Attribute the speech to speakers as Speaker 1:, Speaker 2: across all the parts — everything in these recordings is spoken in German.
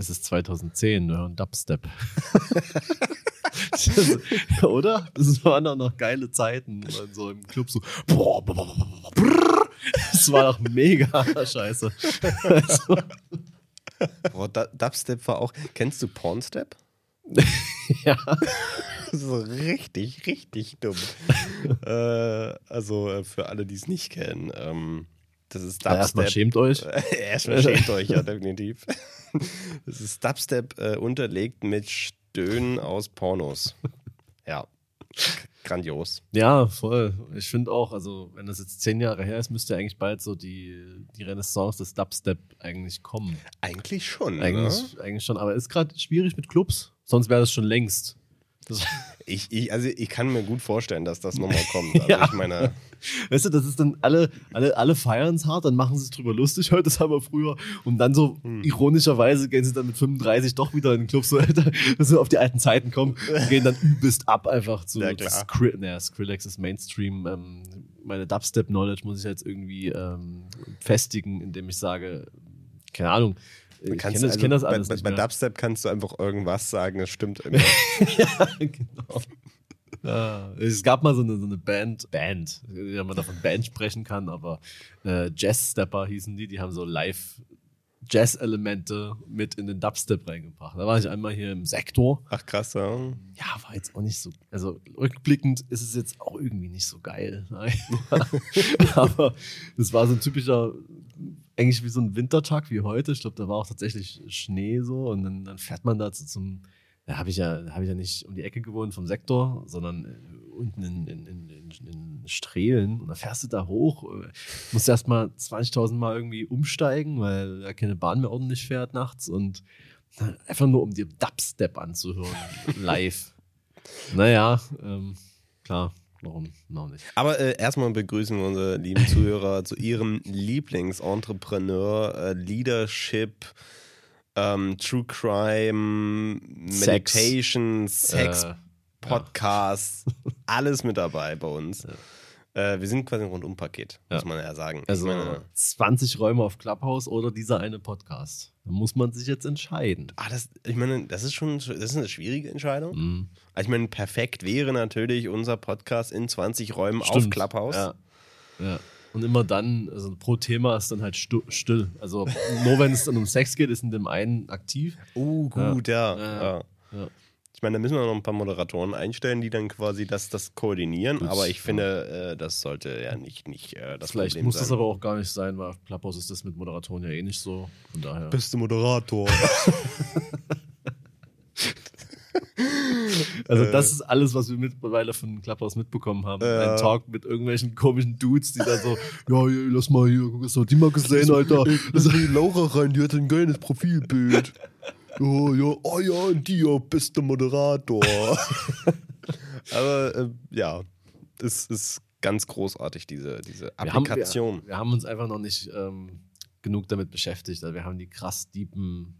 Speaker 1: Es ist 2010, wir hören Dubstep. Oder? Das waren doch noch geile Zeiten. Und so im Club so. Das war doch mega scheiße. Also,
Speaker 2: Boah, Du- Dubstep war auch. Kennst du Pornstep?
Speaker 1: ja.
Speaker 2: so richtig, richtig dumm. äh, also äh, für alle, die es nicht kennen. Ähm, das ist
Speaker 1: Ja, Erstmal
Speaker 2: Dubstep.
Speaker 1: schämt euch.
Speaker 2: Erstmal schämt euch, ja, definitiv. Das ist Dubstep äh, unterlegt mit Stöhnen aus Pornos. Ja. Grandios.
Speaker 1: Ja, voll. Ich finde auch, also wenn das jetzt zehn Jahre her ist, müsste eigentlich bald so die, die Renaissance des Dubstep eigentlich kommen.
Speaker 2: Eigentlich schon.
Speaker 1: Eigentlich,
Speaker 2: Ne?
Speaker 1: eigentlich schon, aber ist gerade schwierig mit Clubs. Sonst wäre das schon längst.
Speaker 2: Ich, ich, also ich kann mir gut vorstellen, dass das nochmal kommt. Also
Speaker 1: Ja.
Speaker 2: ich meine,
Speaker 1: weißt du, das ist dann alle, alle, alle feiern es hart, dann machen sie es drüber lustig, heute das haben wir früher. Und dann so
Speaker 2: Hm.
Speaker 1: ironischerweise gehen sie dann mit 35 doch wieder in den Club, so, Alter, dass sie auf die alten Zeiten kommen und gehen dann übelst ab einfach zu
Speaker 2: Ja.
Speaker 1: Skri naja, Skrillex ist Mainstream. Ähm, meine Dubstep-Knowledge muss ich jetzt irgendwie ähm, festigen, indem ich sage, keine Ahnung, ich
Speaker 2: kannst,
Speaker 1: kenne das,
Speaker 2: also
Speaker 1: kenn das alles
Speaker 2: bei, bei. Dubstep kannst du einfach irgendwas sagen, es stimmt immer.
Speaker 1: genau. Ja, es gab mal so eine, so eine Band, Band, wenn man davon Band sprechen kann, aber äh, Jazz Stepper hießen die, die haben so live Jazz-Elemente mit in den Dubstep reingebracht. Da war ich einmal hier im Sektor.
Speaker 2: Ach krass, ja.
Speaker 1: Ja, war jetzt auch nicht so, also rückblickend ist es jetzt auch irgendwie nicht so geil. Aber es war so ein typischer, eigentlich wie so ein Wintertag wie heute. Ich glaube, da war auch tatsächlich Schnee so und dann, dann fährt man da zu, zum, da habe ich ja, habe ich ja nicht um die Ecke gewohnt vom Sektor, sondern äh, unten in, in, in, in, Strehlen. Und dann fährst du da hoch, äh, musst erst mal 20.000 Mal irgendwie umsteigen, weil da keine Bahn mehr ordentlich fährt nachts und einfach nur um dir Dubstep anzuhören, live. naja, ähm, klar, warum noch nicht?
Speaker 2: Aber äh, erstmal begrüßen wir unsere lieben Zuhörer zu ihrem Lieblingsentrepreneur, äh, Leadership, ähm, True Crime,
Speaker 1: Sex.
Speaker 2: Meditation, Sex,
Speaker 1: Äh,
Speaker 2: Podcasts, alles mit dabei bei uns. Äh, wir sind quasi ein Rundum-Paket, muss
Speaker 1: Ja.
Speaker 2: man ja sagen.
Speaker 1: Also
Speaker 2: meine,
Speaker 1: 20 Räume auf Clubhouse oder dieser eine Podcast. Da muss man sich jetzt entscheiden.
Speaker 2: ah, das, ich meine, das ist schon das ist eine schwierige Entscheidung.
Speaker 1: Mhm.
Speaker 2: Also ich meine, perfekt wäre natürlich unser Podcast in 20 Räumen auf
Speaker 1: Stimmt.
Speaker 2: Clubhouse.
Speaker 1: Ja. ja. Und immer dann, also pro Thema ist dann halt still. Also nur wenn es dann um Sex geht, ist in dem einen aktiv.
Speaker 2: Oh, gut, ja.
Speaker 1: Ja.
Speaker 2: ja. Ich meine, da müssen wir noch ein paar Moderatoren einstellen, die dann quasi das, das koordinieren.
Speaker 1: Gut,
Speaker 2: aber ich
Speaker 1: ja.
Speaker 2: finde, äh, das sollte ja nicht, nicht äh, das
Speaker 1: Vielleicht
Speaker 2: Problem
Speaker 1: muss
Speaker 2: sein.
Speaker 1: das aber auch gar nicht sein, weil auf Clubhouse ist das mit Moderatoren ja eh nicht so. Von daher.
Speaker 2: Beste Moderator.
Speaker 1: Also
Speaker 2: Äh.
Speaker 1: das ist alles, was wir mittlerweile von Clubhouse mitbekommen haben.
Speaker 2: Ja.
Speaker 1: Ein Talk mit irgendwelchen komischen Dudes, die da so, ja, lass mal hier, guck, hast du die mal gesehen, Alter?
Speaker 2: Lass mal die Laura rein, die hat ein geiles Profilbild. Ja, ja, oh ja, und die, ja, bester Moderator. aber äh, ja, es ist ganz großartig, diese, diese
Speaker 1: Wir haben,
Speaker 2: Applikation.
Speaker 1: wir, wir haben uns einfach noch nicht ähm, genug damit beschäftigt. Also wir haben die krass deepen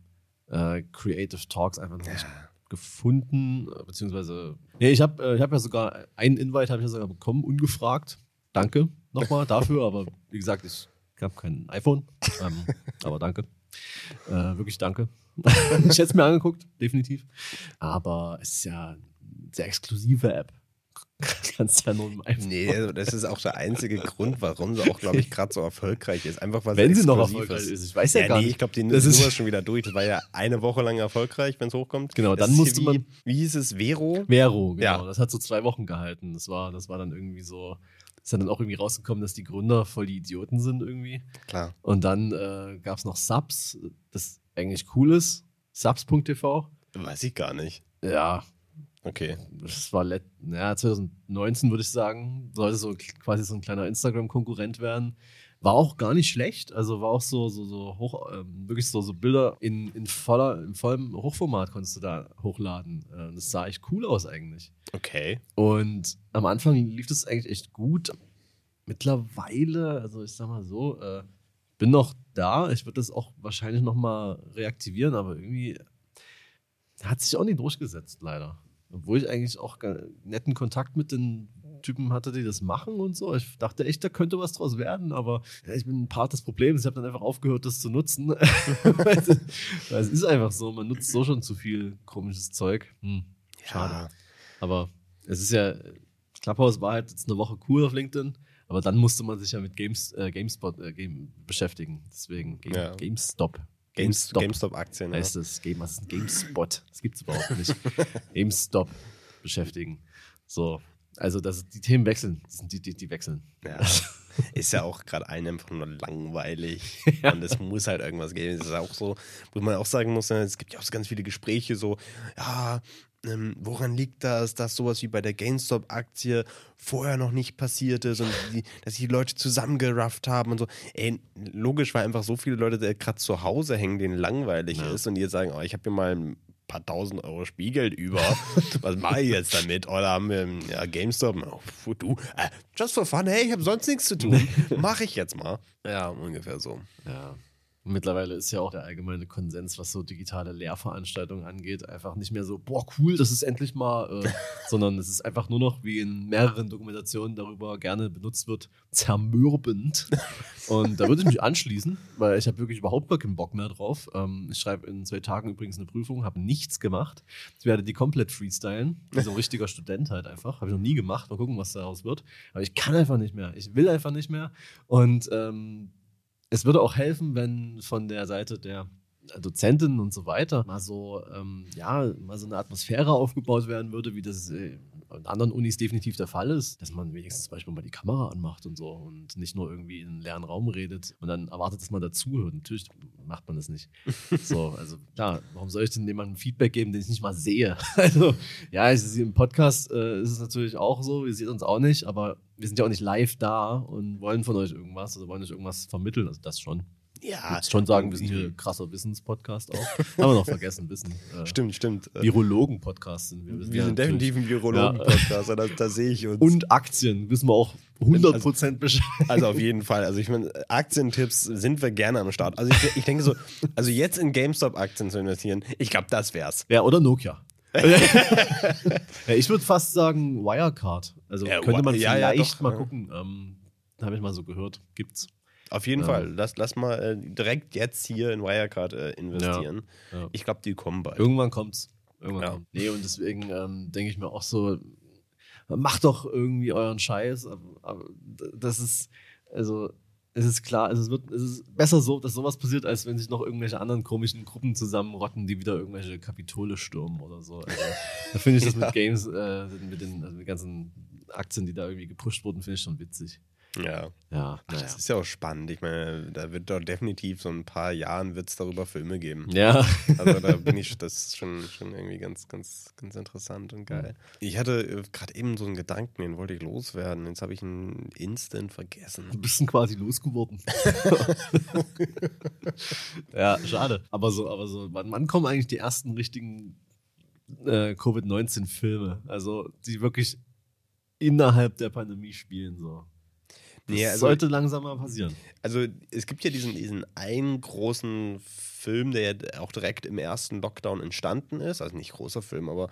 Speaker 1: äh, Creative Talks einfach noch nicht gefunden, äh, beziehungsweise, nee, ich habe äh, ich hab ja sogar, einen Invite habe ich ja sogar bekommen, ungefragt. Danke nochmal dafür, aber wie gesagt, ich habe kein iPhone, ähm, aber danke. Äh, wirklich danke. ich hätte es mir angeguckt, definitiv. Aber es ist ja eine sehr exklusive App. Kannst ja nur.
Speaker 2: Nee, also das ist auch der einzige Grund, warum sie auch, glaube ich, gerade so erfolgreich ist. Einfach weil
Speaker 1: Wenn sie noch erfolgreich ist. Ich weiß ja,
Speaker 2: Ja,
Speaker 1: gar
Speaker 2: nee,
Speaker 1: nicht.
Speaker 2: ich glaube, die
Speaker 1: Das
Speaker 2: Nummer
Speaker 1: ist-
Speaker 2: ist schon wieder durch. Das war ja eine Woche lang erfolgreich, wenn es hochkommt.
Speaker 1: Genau,
Speaker 2: das
Speaker 1: dann
Speaker 2: ist
Speaker 1: musste
Speaker 2: wie,
Speaker 1: man-
Speaker 2: Wie hieß es? Vero?
Speaker 1: Vero, genau.
Speaker 2: Ja.
Speaker 1: Das hat so zwei Wochen gehalten. Das war, das war dann irgendwie so, ist dann auch irgendwie rausgekommen, dass die Gründer voll die Idioten sind irgendwie.
Speaker 2: Klar.
Speaker 1: Und dann äh, gab es noch Subs, das eigentlich cool ist. Subs.tv.
Speaker 2: Weiß ich gar nicht.
Speaker 1: Ja,
Speaker 2: Okay.
Speaker 1: das war let ja, 2019, würde ich sagen. Sollte so quasi so ein kleiner Instagram-Konkurrent werden. War auch gar nicht schlecht. Also war auch so, so, so hoch, ähm, wirklich so, so Bilder in, in voller, in vollem Hochformat konntest du da hochladen. Äh, das sah echt cool aus eigentlich.
Speaker 2: Okay.
Speaker 1: Und am Anfang lief das eigentlich echt gut. Mittlerweile, also ich sag mal so, äh, bin noch da. Ich würde das auch wahrscheinlich noch mal reaktivieren, aber irgendwie hat sich auch nicht durchgesetzt, leider. Obwohl ich eigentlich auch netten Kontakt mit den GameStop-Typen hatte, die das machen und so. Ich dachte echt, da könnte was draus werden, aber ja, ich bin ein Part des Problems. Ich habe dann einfach aufgehört, das zu nutzen. weil, es, ist einfach so, man nutzt so schon zu viel komisches Zeug. Hm, schade.
Speaker 2: Ja.
Speaker 1: Aber es ist ja, Clubhouse war halt jetzt eine Woche cool auf LinkedIn, aber dann musste man sich ja mit Games, äh, GameSpot äh, Game beschäftigen. Deswegen Game,
Speaker 2: Ja.
Speaker 1: GameStop.
Speaker 2: Games, GameStop-Aktien.
Speaker 1: heißt es. Game, was ist ein GameSpot? Das gibt es überhaupt nicht. GameStop beschäftigen. So. Also das, die Themen wechseln. Das die, die, die wechseln.
Speaker 2: Ja. Ist ja auch gerade ein einfach nur langweilig. Und es muss halt irgendwas geben. Es ist auch so, wo man auch sagen muss, ne, es gibt ja auch so ganz viele Gespräche, so, ja, ähm, woran liegt das, dass sowas wie bei der GameStop-Aktie vorher noch nicht passiert ist und die, dass sich die Leute zusammengerafft haben und so. Ey, logisch, weil einfach so viele Leute gerade zu Hause hängen, denen langweilig
Speaker 1: Ja.
Speaker 2: ist und die jetzt sagen, oh, ich habe hier mal ein paar tausend Euro Spielgeld über. Was mache ich jetzt damit? Oder haben wir ja, GameStop? Oh, du, äh, just for fun, hey, ich habe sonst nichts zu tun. Mache ich jetzt mal. Ja, ungefähr so.
Speaker 1: Ja. Und Mittlerweile ist ja auch der allgemeine Konsens, was so digitale Lehrveranstaltungen angeht, einfach nicht mehr so, boah, cool, das ist endlich mal, äh, sondern es ist einfach nur noch, wie in mehreren Dokumentationen darüber gerne benutzt wird, zermürbend. Und da würde ich mich anschließen, weil ich habe wirklich überhaupt gar keinen Bock mehr drauf. Ähm, ich schreibe in zwei Tagen übrigens eine Prüfung, habe nichts gemacht. Ich werde die komplett freestylen, wie so ein richtiger Student halt einfach. Habe ich noch nie gemacht, mal gucken, was daraus wird. Aber ich kann einfach nicht mehr. Ich will einfach nicht mehr. Und ähm, es würde auch helfen, wenn von der Seite der Dozentinnen und so weiter mal so, ähm, ja, mal so eine Atmosphäre aufgebaut werden würde, wie das äh, an anderen Unis definitiv der Fall ist, dass man wenigstens zum Beispiel mal die Kamera anmacht und so und nicht nur irgendwie in einen leeren Raum redet und dann erwartet, dass man dazuhört. Natürlich macht man das nicht. So, also klar, warum soll ich denn jemandem Feedback geben, den ich nicht mal sehe? Also, ja, im Podcast äh, ist es natürlich auch so, ihr seht uns auch nicht, aber wir sind ja auch nicht live da und wollen von euch irgendwas oder wollen euch irgendwas vermitteln, also das schon.
Speaker 2: Ja,
Speaker 1: würde schon sagen, wir sind hier krasser Wissenspodcast auch. Haben wir noch vergessen, Wissen. Äh,
Speaker 2: Stimmt, stimmt. Äh,
Speaker 1: Virologen-Podcast sind wir.
Speaker 2: Wir,
Speaker 1: sind ja
Speaker 2: sind definitiv ein Virologen-Podcast, da, da sehe ich uns.
Speaker 1: Und Aktien, wissen wir auch 100% Bescheid.
Speaker 2: Also auf jeden Fall. Also ich meine, Aktientipps sind wir gerne am Start. Also ich, ich denke so, also jetzt in GameStop-Aktien zu investieren, ich glaube, das wär's.
Speaker 1: Ja, oder Nokia. ja, ich würde fast sagen Wirecard. Also
Speaker 2: Ja,
Speaker 1: könnte man
Speaker 2: Wi- ja, ja,
Speaker 1: vielleicht
Speaker 2: doch,
Speaker 1: mal
Speaker 2: ja.
Speaker 1: gucken. Ähm, Habe ich mal so gehört. Gibt's.
Speaker 2: Auf jeden
Speaker 1: Ja.
Speaker 2: Fall. Lass, lass mal äh, direkt jetzt hier in Wirecard äh, investieren.
Speaker 1: Ja, ja.
Speaker 2: Ich glaube, die kommen bald.
Speaker 1: Irgendwann kommt's. Irgendwann
Speaker 2: Ja.
Speaker 1: kommt. Nee, und deswegen ähm, denke ich mir auch so, macht doch irgendwie euren Scheiß. Aber, aber das ist, also, es ist klar, also es, wird, es ist besser so, dass sowas passiert, als wenn sich noch irgendwelche anderen komischen Gruppen zusammenrotten, die wieder irgendwelche Kapitole stürmen oder so. Also, da finde ich das mit Games, äh, mit den also mit ganzen Aktien, die da irgendwie gepusht wurden, finde ich schon witzig.
Speaker 2: Ja.
Speaker 1: Ja,
Speaker 2: Ach,
Speaker 1: naja.
Speaker 2: Das ist ja auch spannend. Ich meine, da wird doch definitiv so ein paar Jahren wird es darüber Filme geben.
Speaker 1: Ja.
Speaker 2: Also da bin ich, das ist schon, schon irgendwie ganz, ganz, ganz interessant und geil. Ich hatte äh, gerade eben so einen Gedanken, den wollte ich loswerden. Jetzt habe ich ihn instant vergessen.
Speaker 1: Du bist quasi losgeworden. ja, schade. Aber so, aber so, wann, wann kommen eigentlich die ersten richtigen äh, Covid-19-Filme? Also, die wirklich innerhalb der Pandemie spielen, so. Das
Speaker 2: Nee, also-
Speaker 1: sollte langsam mal passieren.
Speaker 2: Also es gibt ja diesen, diesen einen großen Film, der ja auch direkt im ersten Lockdown entstanden ist. Also nicht großer Film, aber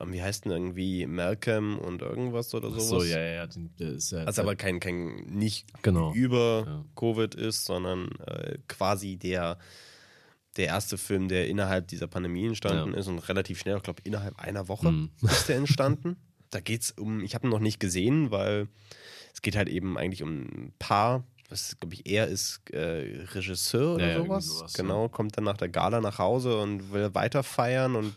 Speaker 2: ähm, wie heißt denn irgendwie Malcolm und irgendwas oder
Speaker 1: Ach
Speaker 2: sowas?
Speaker 1: so, ja, ja, ja. ist ja
Speaker 2: Also aber kein, kein nicht
Speaker 1: Genau.
Speaker 2: über
Speaker 1: Ja.
Speaker 2: Covid ist, sondern äh, quasi der, der erste Film, der innerhalb dieser Pandemie entstanden
Speaker 1: Ja.
Speaker 2: ist und relativ schnell, ich glaube innerhalb einer Woche
Speaker 1: Mhm.
Speaker 2: ist der entstanden. Da geht es um, ich habe ihn noch nicht gesehen, weil es geht halt eben eigentlich um ein Paar, was glaube ich er ist äh, Regisseur oder
Speaker 1: Ja, ja,
Speaker 2: sowas.
Speaker 1: sowas,
Speaker 2: Genau, kommt dann nach der Gala nach Hause und will weiter feiern und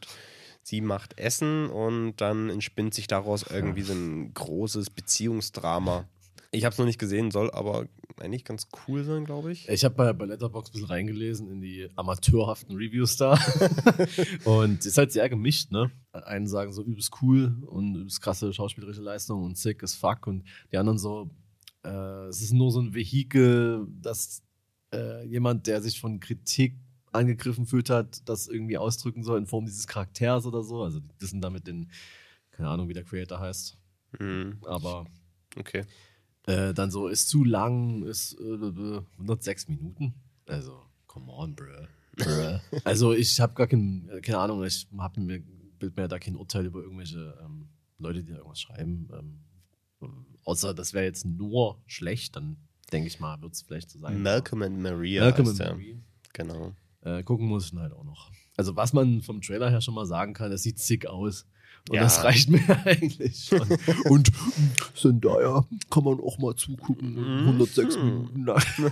Speaker 2: sie macht Essen und dann entspinnt sich daraus irgendwie so ein großes Beziehungsdrama. Ich habe es noch nicht gesehen, soll aber eigentlich ganz cool sein, glaube ich.
Speaker 1: Ich habe bei, bei Letterboxd ein bisschen reingelesen in die amateurhaften Reviews da. und ist halt sehr gemischt, ne? Einen sagen so übelst cool und übelst krasse schauspielerische Leistung und sick as fuck. Und die anderen so, äh, es ist nur so ein Vehikel, dass äh, jemand, der sich von Kritik angegriffen fühlt hat, das irgendwie ausdrücken soll in Form dieses Charakters oder so. Also das sind damit den, keine Ahnung, wie der Creator heißt.
Speaker 2: Hm,
Speaker 1: Aber
Speaker 2: okay.
Speaker 1: Äh, dann so, ist zu lang, ist äh, 106 Minuten. Also, come on, bruh. bruh. also, ich habe gar kein, äh, keine Ahnung, ich hab mir, bild mir da kein Urteil über irgendwelche ähm, Leute, die da irgendwas schreiben. Ähm, Außer das wäre jetzt nur schlecht, dann denke ich mal, wird es vielleicht so sein.
Speaker 2: Malcolm and Maria.
Speaker 1: Malcolm and
Speaker 2: der.
Speaker 1: Marie.
Speaker 2: Genau.
Speaker 1: Äh, gucken muss ich ihn halt auch noch. Also, was man vom Trailer her schon mal sagen kann, es sieht sick aus. Und
Speaker 2: Ja.
Speaker 1: das reicht mir eigentlich schon. Und Zendaya kann man auch mal zugucken.
Speaker 2: Mhm.
Speaker 1: 106 Minuten.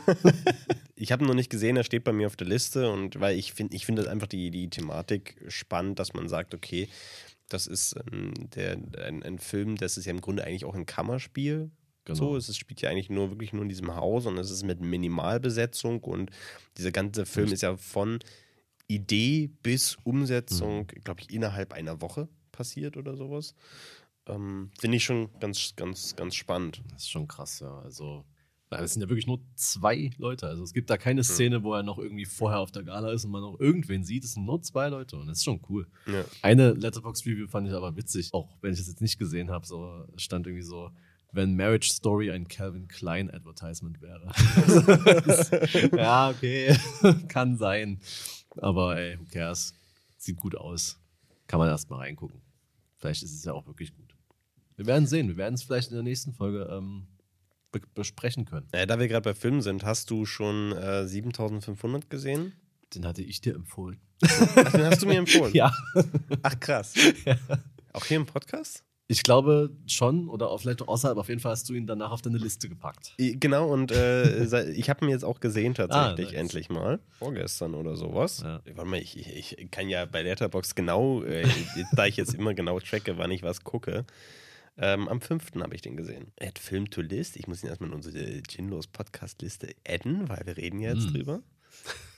Speaker 2: Ich habe ihn noch nicht gesehen, er steht bei mir auf der Liste und weil ich finde, ich finde einfach die, die Thematik spannend, dass man sagt, okay, das ist ähm, der, ein, ein Film, das ist ja im Grunde eigentlich auch ein Kammerspiel.
Speaker 1: Genau.
Speaker 2: So, es spielt ja eigentlich nur wirklich nur in diesem Haus und es ist mit Minimalbesetzung und dieser ganze Film ist ja von Idee bis Umsetzung, glaube ich, innerhalb einer Woche passiert oder sowas. Ähm, finde ich schon ganz, ganz, ganz spannend.
Speaker 1: Das ist schon krass, ja. Also, es sind ja wirklich nur zwei Leute. Also, es gibt da keine Szene, wo er noch irgendwie vorher auf der Gala ist und man noch irgendwen sieht. Es sind nur zwei Leute und das ist schon cool.
Speaker 2: Ja.
Speaker 1: Eine Letterbox-Review fand ich aber witzig, auch wenn ich das jetzt nicht gesehen habe. So stand irgendwie so, wenn Marriage Story ein Calvin Klein Advertisement wäre. ja, okay, kann sein. Aber ey, who cares? Sieht gut aus. Kann man erst mal reingucken. Vielleicht ist es ja auch wirklich gut. Wir werden sehen. Wir werden es vielleicht in der nächsten Folge ähm, be besprechen können.
Speaker 2: Äh, da wir gerade bei Filmen sind, hast du schon äh, 7500 gesehen?
Speaker 1: Den hatte ich dir empfohlen.
Speaker 2: Ach, den hast du mir empfohlen.
Speaker 1: Ja.
Speaker 2: Ach krass. Auch hier im Podcast?
Speaker 1: Ich glaube schon, oder auch vielleicht auch außerhalb. Auf jeden Fall hast du ihn danach auf deine Liste gepackt.
Speaker 2: Genau, und äh, ich habe ihn jetzt auch gesehen tatsächlich,
Speaker 1: Ah, nice.
Speaker 2: endlich mal. Vorgestern oder sowas.
Speaker 1: Ja.
Speaker 2: Warte mal, ich, ich, ich kann ja bei Letterbox genau, äh, da ich jetzt immer genau tracke, wann ich was gucke. Ähm, am 5. habe ich den gesehen. Add Film to List. Ich muss ihn erstmal in unsere Ginlos Podcast-Liste adden, weil wir reden ja jetzt
Speaker 1: Hm.
Speaker 2: drüber.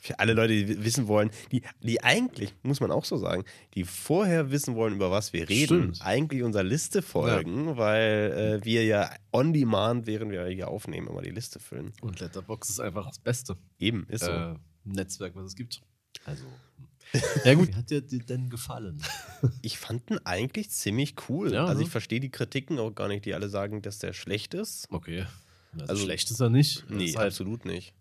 Speaker 2: Für alle Leute, die wissen wollen, die, die eigentlich, muss man auch so sagen, die vorher wissen wollen, über was wir reden,
Speaker 1: Stimmt.
Speaker 2: eigentlich unserer Liste folgen, weil äh, wir ja on demand, während wir hier aufnehmen, immer die Liste füllen.
Speaker 1: Und Letterbox ist einfach das Beste
Speaker 2: Eben, ist so.
Speaker 1: äh, Netzwerk, was es gibt. Also. Ja, gut. Wie hat dir, denn gefallen?
Speaker 2: Ich fand ihn eigentlich ziemlich cool.
Speaker 1: Ja,
Speaker 2: also
Speaker 1: ne?
Speaker 2: ich verstehe die Kritiken auch gar nicht, die alle sagen, dass der schlecht ist.
Speaker 1: Okay. Also,
Speaker 2: Also-
Speaker 1: schlecht ist er nicht.
Speaker 2: Nee,
Speaker 1: halt,
Speaker 2: absolut nicht.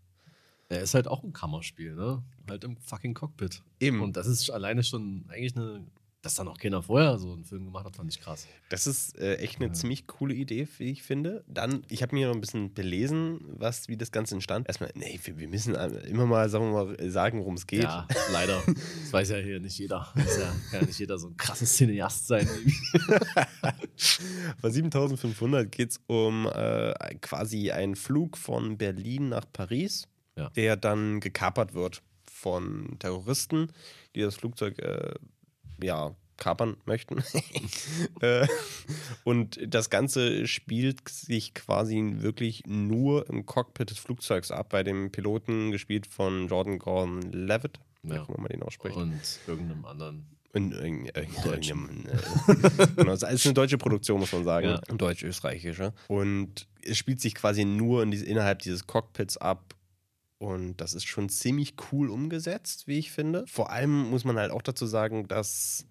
Speaker 1: Er ist halt auch ein Kammerspiel, ne? Halt im fucking Cockpit.
Speaker 2: Eben.
Speaker 1: Und das ist alleine schon eigentlich eine. Dass da noch keiner vorher so einen Film gemacht hat, fand ich krass.
Speaker 2: Das ist äh, echt eine
Speaker 1: Ja.
Speaker 2: ziemlich coole Idee, wie ich finde. Dann, ich habe mir noch ein bisschen belesen, was, wie das Ganze entstand. Erstmal, nee, wir, wir müssen immer mal, sagen wir mal, sagen, worum es geht.
Speaker 1: Ja, leider. Das weiß ja hier nicht jeder. Das ja, kann ja nicht jeder so ein krasses Cineast sein.
Speaker 2: Bei 7500 geht es um äh, quasi einen Flug von Berlin nach Paris,
Speaker 1: Ja.
Speaker 2: der dann gekapert wird von Terroristen, die das Flugzeug äh, ja, kapern möchten. äh, und das Ganze spielt sich quasi wirklich nur im Cockpit des Flugzeugs ab, bei dem Piloten gespielt von Jordan Gordon Levitt, wie
Speaker 1: Ja.
Speaker 2: immer man den ausspricht.
Speaker 1: Und irgendeinem anderen.
Speaker 2: In, in, in,
Speaker 1: Deutschen.
Speaker 2: in, äh, genau, es ist eine deutsche Produktion, muss man sagen.
Speaker 1: Ja.
Speaker 2: Deutsch-österreichische. Und es spielt sich quasi nur in diese, innerhalb dieses Cockpits ab. Und das ist schon ziemlich cool umgesetzt, wie ich finde. Vor allem muss man halt auch dazu sagen, dass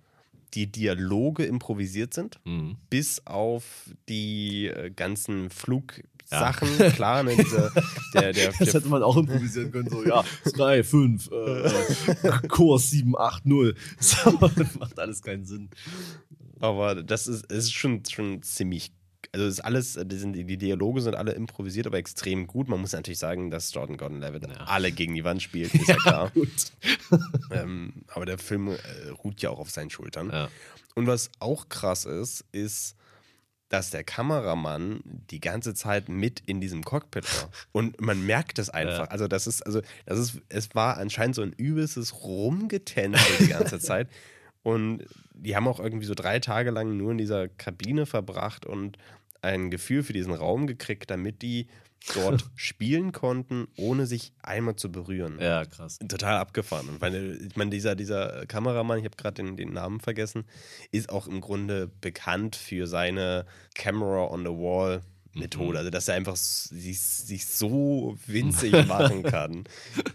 Speaker 2: die Dialoge improvisiert sind,
Speaker 1: Mhm.
Speaker 2: bis auf die äh, ganzen Flugsachen. Klar, ne, diese, der, der,
Speaker 1: Das hätte man auch improvisieren können, so, ja, 3, 5, äh, Kurs 7, 8, 0. So, das macht alles keinen Sinn.
Speaker 2: Aber das ist, ist schon, schon ziemlich. Also ist alles, die, sind, die Dialoge sind alle improvisiert, aber extrem gut. Man muss natürlich sagen, dass Jordan Gordon Levitt
Speaker 1: Ja.
Speaker 2: alle gegen die Wand spielt, ist ja klar.
Speaker 1: Gut.
Speaker 2: ähm, aber der Film äh, ruht ja auch auf seinen Schultern.
Speaker 1: Ja.
Speaker 2: Und was auch krass ist, ist, dass der Kameramann die ganze Zeit mit in diesem Cockpit war. Und man merkt das einfach.
Speaker 1: Ja.
Speaker 2: Also, das ist, also, das ist, es war anscheinend so ein übelstes Rumgetänzel die ganze Zeit. Und die haben auch irgendwie so drei Tage lang nur in dieser Kabine verbracht und ein Gefühl für diesen Raum gekriegt, damit die dort spielen konnten, ohne sich einmal zu berühren
Speaker 1: ja, krass.
Speaker 2: total abgefahren. Und meine, ich meine, dieser, dieser Kameramann, ich habe gerade den, den Namen vergessen, ist auch im Grunde bekannt für seine Camera on the Wall Methode.
Speaker 1: Mhm.
Speaker 2: Also, dass er einfach sich, sich so winzig machen kann,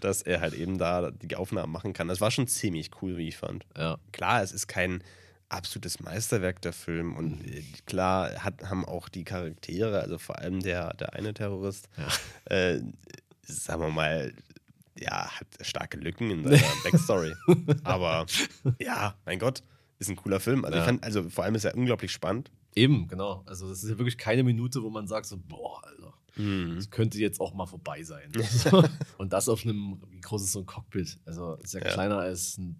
Speaker 2: dass er halt eben da die Aufnahmen machen kann. Das war schon ziemlich cool, wie ich fand.
Speaker 1: Ja.
Speaker 2: Klar, es ist kein absolutes Meisterwerk der Film und äh, klar hat, haben auch die Charaktere, also vor allem der, der eine Terrorist, äh, sagen wir mal, ja, hat starke Lücken in seiner Backstory. Aber ja, mein Gott, ist ein cooler Film. Also, ich
Speaker 1: Ja.
Speaker 2: fand, also vor allem ist er unglaublich spannend.
Speaker 1: Eben, genau. Also das ist ja wirklich keine Minute, wo man sagt so, boah, Alter,
Speaker 2: Mhm.
Speaker 1: das könnte jetzt auch mal vorbei sein. Und das auf einem, wie groß ist so ein Cockpit? Also ist ja,
Speaker 2: Ja.
Speaker 1: kleiner als ein,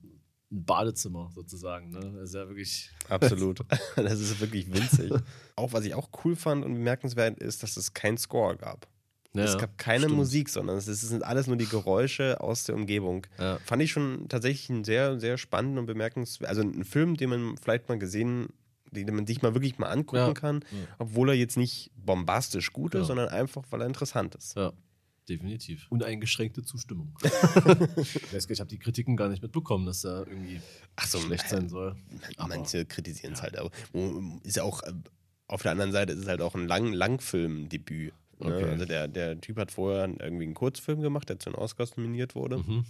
Speaker 1: ein Badezimmer sozusagen. Ne? Das ist ja wirklich,
Speaker 2: Absolut. Das ist wirklich winzig. auch was ich auch cool fand und bemerkenswert ist, dass es keinen Score gab. es
Speaker 1: Ja,
Speaker 2: gab keine
Speaker 1: stimmt.
Speaker 2: Musik, sondern es sind alles nur die Geräusche aus der Umgebung.
Speaker 1: Ja.
Speaker 2: Fand ich schon tatsächlich einen sehr, sehr spannenden und bemerkenswert. Also einen Film, den man vielleicht mal gesehen, den man sich mal wirklich mal angucken
Speaker 1: Ja.
Speaker 2: kann, obwohl er jetzt nicht bombastisch gut ist, sondern einfach, weil er interessant ist.
Speaker 1: Ja, definitiv. Uneingeschränkte Zustimmung. ich weiß gar nicht, ich habe die Kritiken gar nicht mitbekommen, dass er irgendwie
Speaker 2: Ach so,
Speaker 1: schlecht sein soll. Aber-
Speaker 2: Manche kritisieren es
Speaker 1: ja.
Speaker 2: halt, aber ist ja auch äh, auf der anderen Seite ist es halt auch ein Lang Langfilmdebüt. Ne?
Speaker 1: Okay.
Speaker 2: Also der, der Typ hat vorher irgendwie einen Kurzfilm gemacht, der zu den Oscars nominiert wurde.
Speaker 1: Mhm.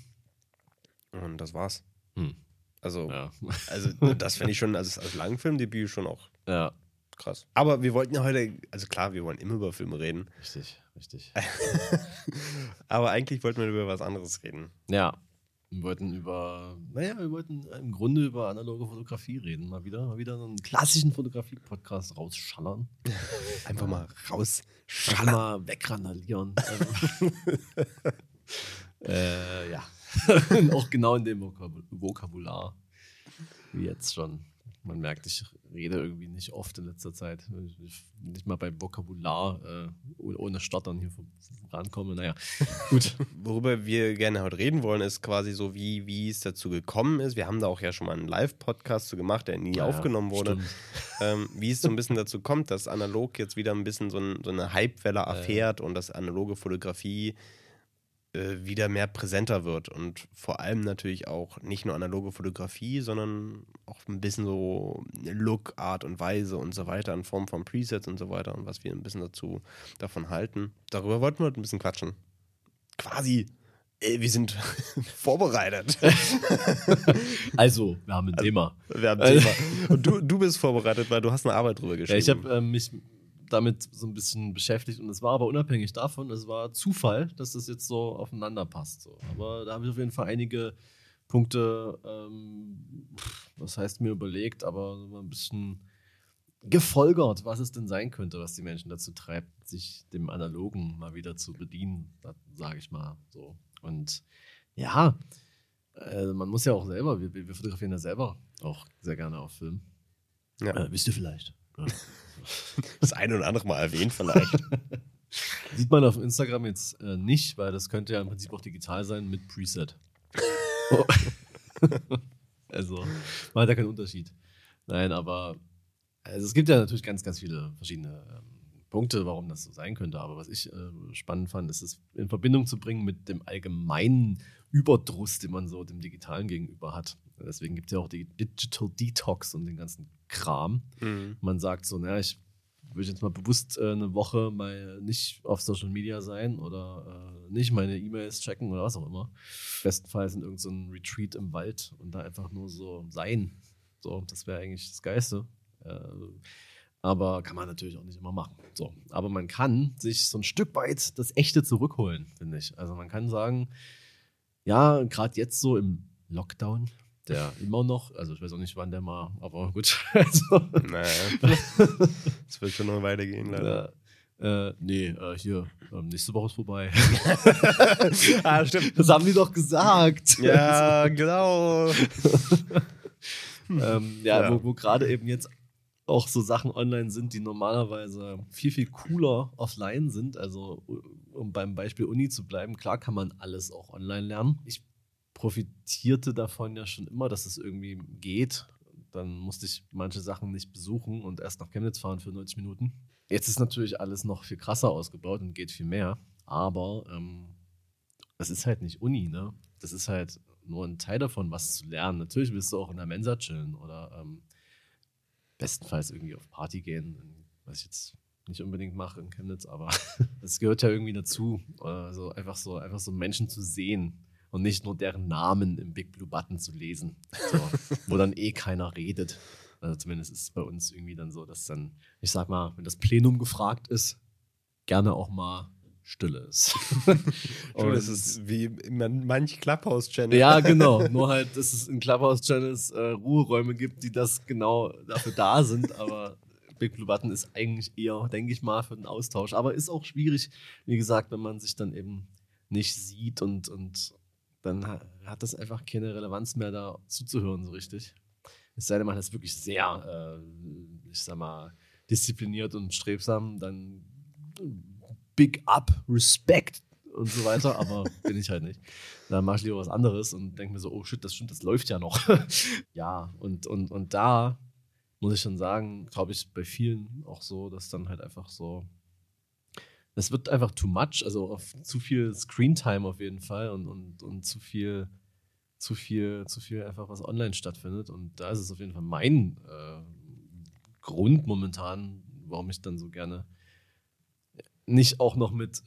Speaker 2: Und das war's.
Speaker 1: Hm.
Speaker 2: Also,
Speaker 1: Ja.
Speaker 2: also das finde ich schon als, als Langfilmdebüt schon auch
Speaker 1: ja,
Speaker 2: krass. Aber wir wollten ja heute, also klar, wir wollen immer über Filme reden,
Speaker 1: richtig, richtig.
Speaker 2: aber eigentlich wollten wir über was anderes reden.
Speaker 1: Ja, wir wollten über, naja, wir wollten im Grunde über analoge Fotografie reden. Mal wieder, mal wieder einen klassischen Fotografie-Podcast rausschallern.
Speaker 2: Einfach mal raus.
Speaker 1: Einfach mal wegrandalieren. äh, ja. Auch genau in dem Vokabul Vokabular. Wie jetzt schon. Man merkt, ich rede irgendwie nicht oft in letzter Zeit. Ich nicht mal beim Vokabular äh, ohne- Stottern hier rankomme. Naja, gut.
Speaker 2: Worüber wir gerne heute reden wollen, ist quasi so, wie, wie es dazu gekommen ist. Wir haben da auch ja schon mal einen Live-Podcast zu gemacht, der nie
Speaker 1: Ja,
Speaker 2: aufgenommen wurde. Ähm, wie es so ein bisschen dazu kommt, dass analog jetzt wieder ein bisschen so, ein, so eine Hypewelle erfährt und dass analoge Fotografie äh, wieder mehr präsenter wird. Und vor allem natürlich auch nicht nur analoge Fotografie, sondern auch ein bisschen so Look, Art und Weise und so weiter in Form von Presets und so weiter und was wir ein bisschen dazu davon halten. Darüber wollten wir heute ein bisschen quatschen. Quasi. äh, Wir sind vorbereitet.
Speaker 1: Also, wir haben ein Thema.
Speaker 2: Wir haben ein Thema. Und du, du bist vorbereitet, weil du hast eine Arbeit drüber
Speaker 1: Ja,
Speaker 2: geschrieben.
Speaker 1: ich habe äh, mich damit so ein bisschen beschäftigt und es war aber unabhängig davon, es war Zufall, dass das jetzt so aufeinander passt. So. Aber da habe ich auf jeden Fall einige Punkte, ähm, was heißt mir überlegt, aber so ein bisschen gefolgert, was es denn sein könnte, was die Menschen dazu treibt, sich dem Analogen mal wieder zu bedienen, sage ich mal so. Und ja, äh, man muss ja auch selber, wir, wir fotografieren ja selber auch sehr gerne auf Film.
Speaker 2: Ja.
Speaker 1: Äh, wisst ihr vielleicht?
Speaker 2: Das eine oder andere Mal erwähnt vielleicht.
Speaker 1: Sieht man auf Instagram jetzt äh, nicht, weil das könnte ja im Prinzip auch digital sein mit Preset. Oh. also, man hat ja keinen Unterschied. Nein, aber also es gibt ja natürlich ganz, ganz viele verschiedene ähm, Punkte, warum das so sein könnte. Aber was ich äh, spannend fand, ist es in Verbindung zu bringen mit dem allgemeinen Überdruss, den man so dem Digitalen gegenüber hat. Deswegen gibt es ja auch die Digital Detox und den ganzen Kram
Speaker 2: Mhm.
Speaker 1: man sagt so, naja, ich will jetzt mal bewusst äh, eine Woche mal nicht auf Social Media sein oder äh, nicht meine E-Mails checken oder was auch immer. Bestenfalls in irgendeinem so Retreat im Wald und da einfach nur so sein. So, das wäre eigentlich das Geiste. Äh, aber kann man natürlich auch nicht immer machen. So, aber man kann sich so ein Stück weit das Echte zurückholen, finde ich. Also man kann sagen, ja, gerade jetzt so im Lockdown, der immer noch, also ich weiß auch nicht, wann der mal, aber gut. Also,
Speaker 2: Naja. Es wird schon noch weitergehen, leider.
Speaker 1: äh, äh, nee, äh, hier, ähm, nächste Woche ist vorbei.
Speaker 2: ah, stimmt.
Speaker 1: Das haben die doch gesagt.
Speaker 2: Ja, genau.
Speaker 1: ähm, ja,
Speaker 2: Ja.
Speaker 1: wo, wo gerade eben jetzt auch so Sachen online sind, die normalerweise viel, viel cooler offline sind. Also, um beim Beispiel Uni zu bleiben, klar kann man alles auch online lernen. Ich profitierte davon ja schon immer, dass es irgendwie geht. Dann musste ich manche Sachen nicht besuchen und erst nach Chemnitz fahren für 90 Minuten. Jetzt ist natürlich alles noch viel krasser ausgebaut und geht viel mehr. Aber ähm, ist halt nicht Uni, ne? Das ist halt nur ein Teil davon, was zu lernen. Natürlich willst du auch in der Mensa chillen oder ähm, bestenfalls irgendwie auf Party gehen, was ich jetzt nicht unbedingt mache in Chemnitz, aber es gehört ja irgendwie dazu, also einfach so, einfach so Menschen zu sehen und nicht nur deren Namen im Big Blue Button zu lesen, so, wo dann eh keiner redet. Also zumindest ist es bei uns irgendwie dann so, dass dann, ich sag mal, wenn das Plenum gefragt ist, gerne auch mal Stille ist.
Speaker 2: Und es ist wie in manch Clubhouse-Channel.
Speaker 1: Ja, genau. Nur halt, dass es in Clubhouse-Channels äh, Ruheräume gibt, die das genau dafür da sind, aber Big Blue Button ist eigentlich eher, denke ich mal, für den Austausch. Aber ist auch schwierig, wie gesagt, wenn man sich dann eben nicht sieht und, und dann hat das einfach keine Relevanz mehr, da zuzuhören, so richtig. Es sei denn, man ist wirklich sehr, äh, ich sag mal, diszipliniert und strebsam, dann Big Up, Respekt und so weiter, aber bin ich halt nicht. Dann mache ich lieber was anderes und denke mir so, oh shit, das stimmt, das läuft ja noch. ja, und, und, und da muss ich schon sagen, glaube ich, bei vielen auch so, dass dann halt einfach so, das wird einfach too much, also auf zu viel Screentime auf jeden Fall und, und, und zu viel, zu viel, zu viel einfach, was online stattfindet. Und da ist es auf jeden Fall mein äh, Grund momentan, warum ich dann so gerne nicht auch noch mit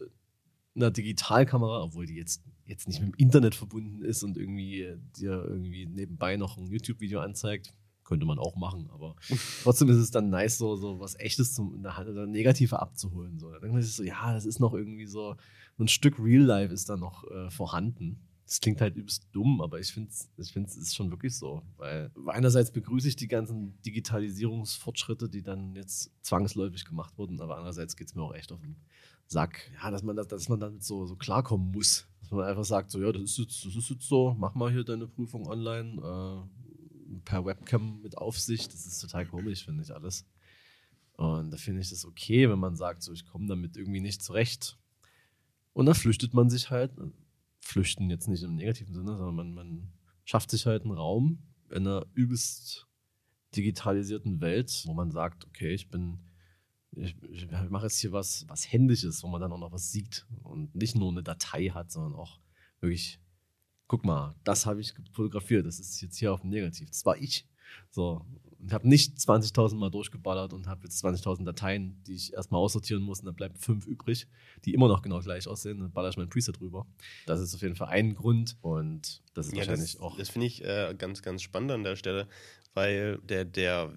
Speaker 1: einer Digitalkamera, obwohl die jetzt, jetzt nicht mit dem Internet verbunden ist und irgendwie dir irgendwie nebenbei noch ein YouTube-Video anzeigt. Könnte man auch machen, aber trotzdem ist es dann nice, so, so was Echtes zum, in der Hand oder Negative abzuholen. So. Dann denkt man sich so, ja, das ist noch irgendwie so, ein Stück Real Life ist da noch äh, vorhanden. Das klingt halt übelst dumm, aber ich finde es ich find's, ist schon wirklich so. Weil einerseits begrüße ich die ganzen Digitalisierungsfortschritte, die dann jetzt zwangsläufig gemacht wurden, aber andererseits geht es mir auch echt auf den Sack. Ja, dass man, das, dass man damit so, so klarkommen muss. Dass man einfach sagt, so, ja, das ist jetzt, das ist jetzt so, mach mal hier deine Prüfung online, äh, per Webcam mit Aufsicht. Das ist total komisch, finde ich alles. Und da finde ich das okay, wenn man sagt, so, ich komme damit irgendwie nicht zurecht. Und dann flüchtet man sich halt flüchten jetzt nicht im negativen Sinne, sondern man, man schafft sich halt einen Raum in einer übelst digitalisierten Welt, wo man sagt, okay, ich bin, ich, ich mache jetzt hier was, was Händisches, wo man dann auch noch was sieht und nicht nur eine Datei hat, sondern auch wirklich, guck mal, das habe ich fotografiert, das ist jetzt hier auf dem Negativ, das war ich. So, ich habe nicht 20.000 Mal durchgeballert und habe jetzt 20.000 Dateien, die ich erstmal aussortieren muss und dann bleiben fünf übrig, die immer noch genau gleich aussehen. Dann baller ich mein Preset drüber. Das ist auf jeden Fall ein Grund und das ist ja, wahrscheinlich
Speaker 2: das,
Speaker 1: auch.
Speaker 2: Das finde ich äh, ganz, ganz spannend an der Stelle, weil der, der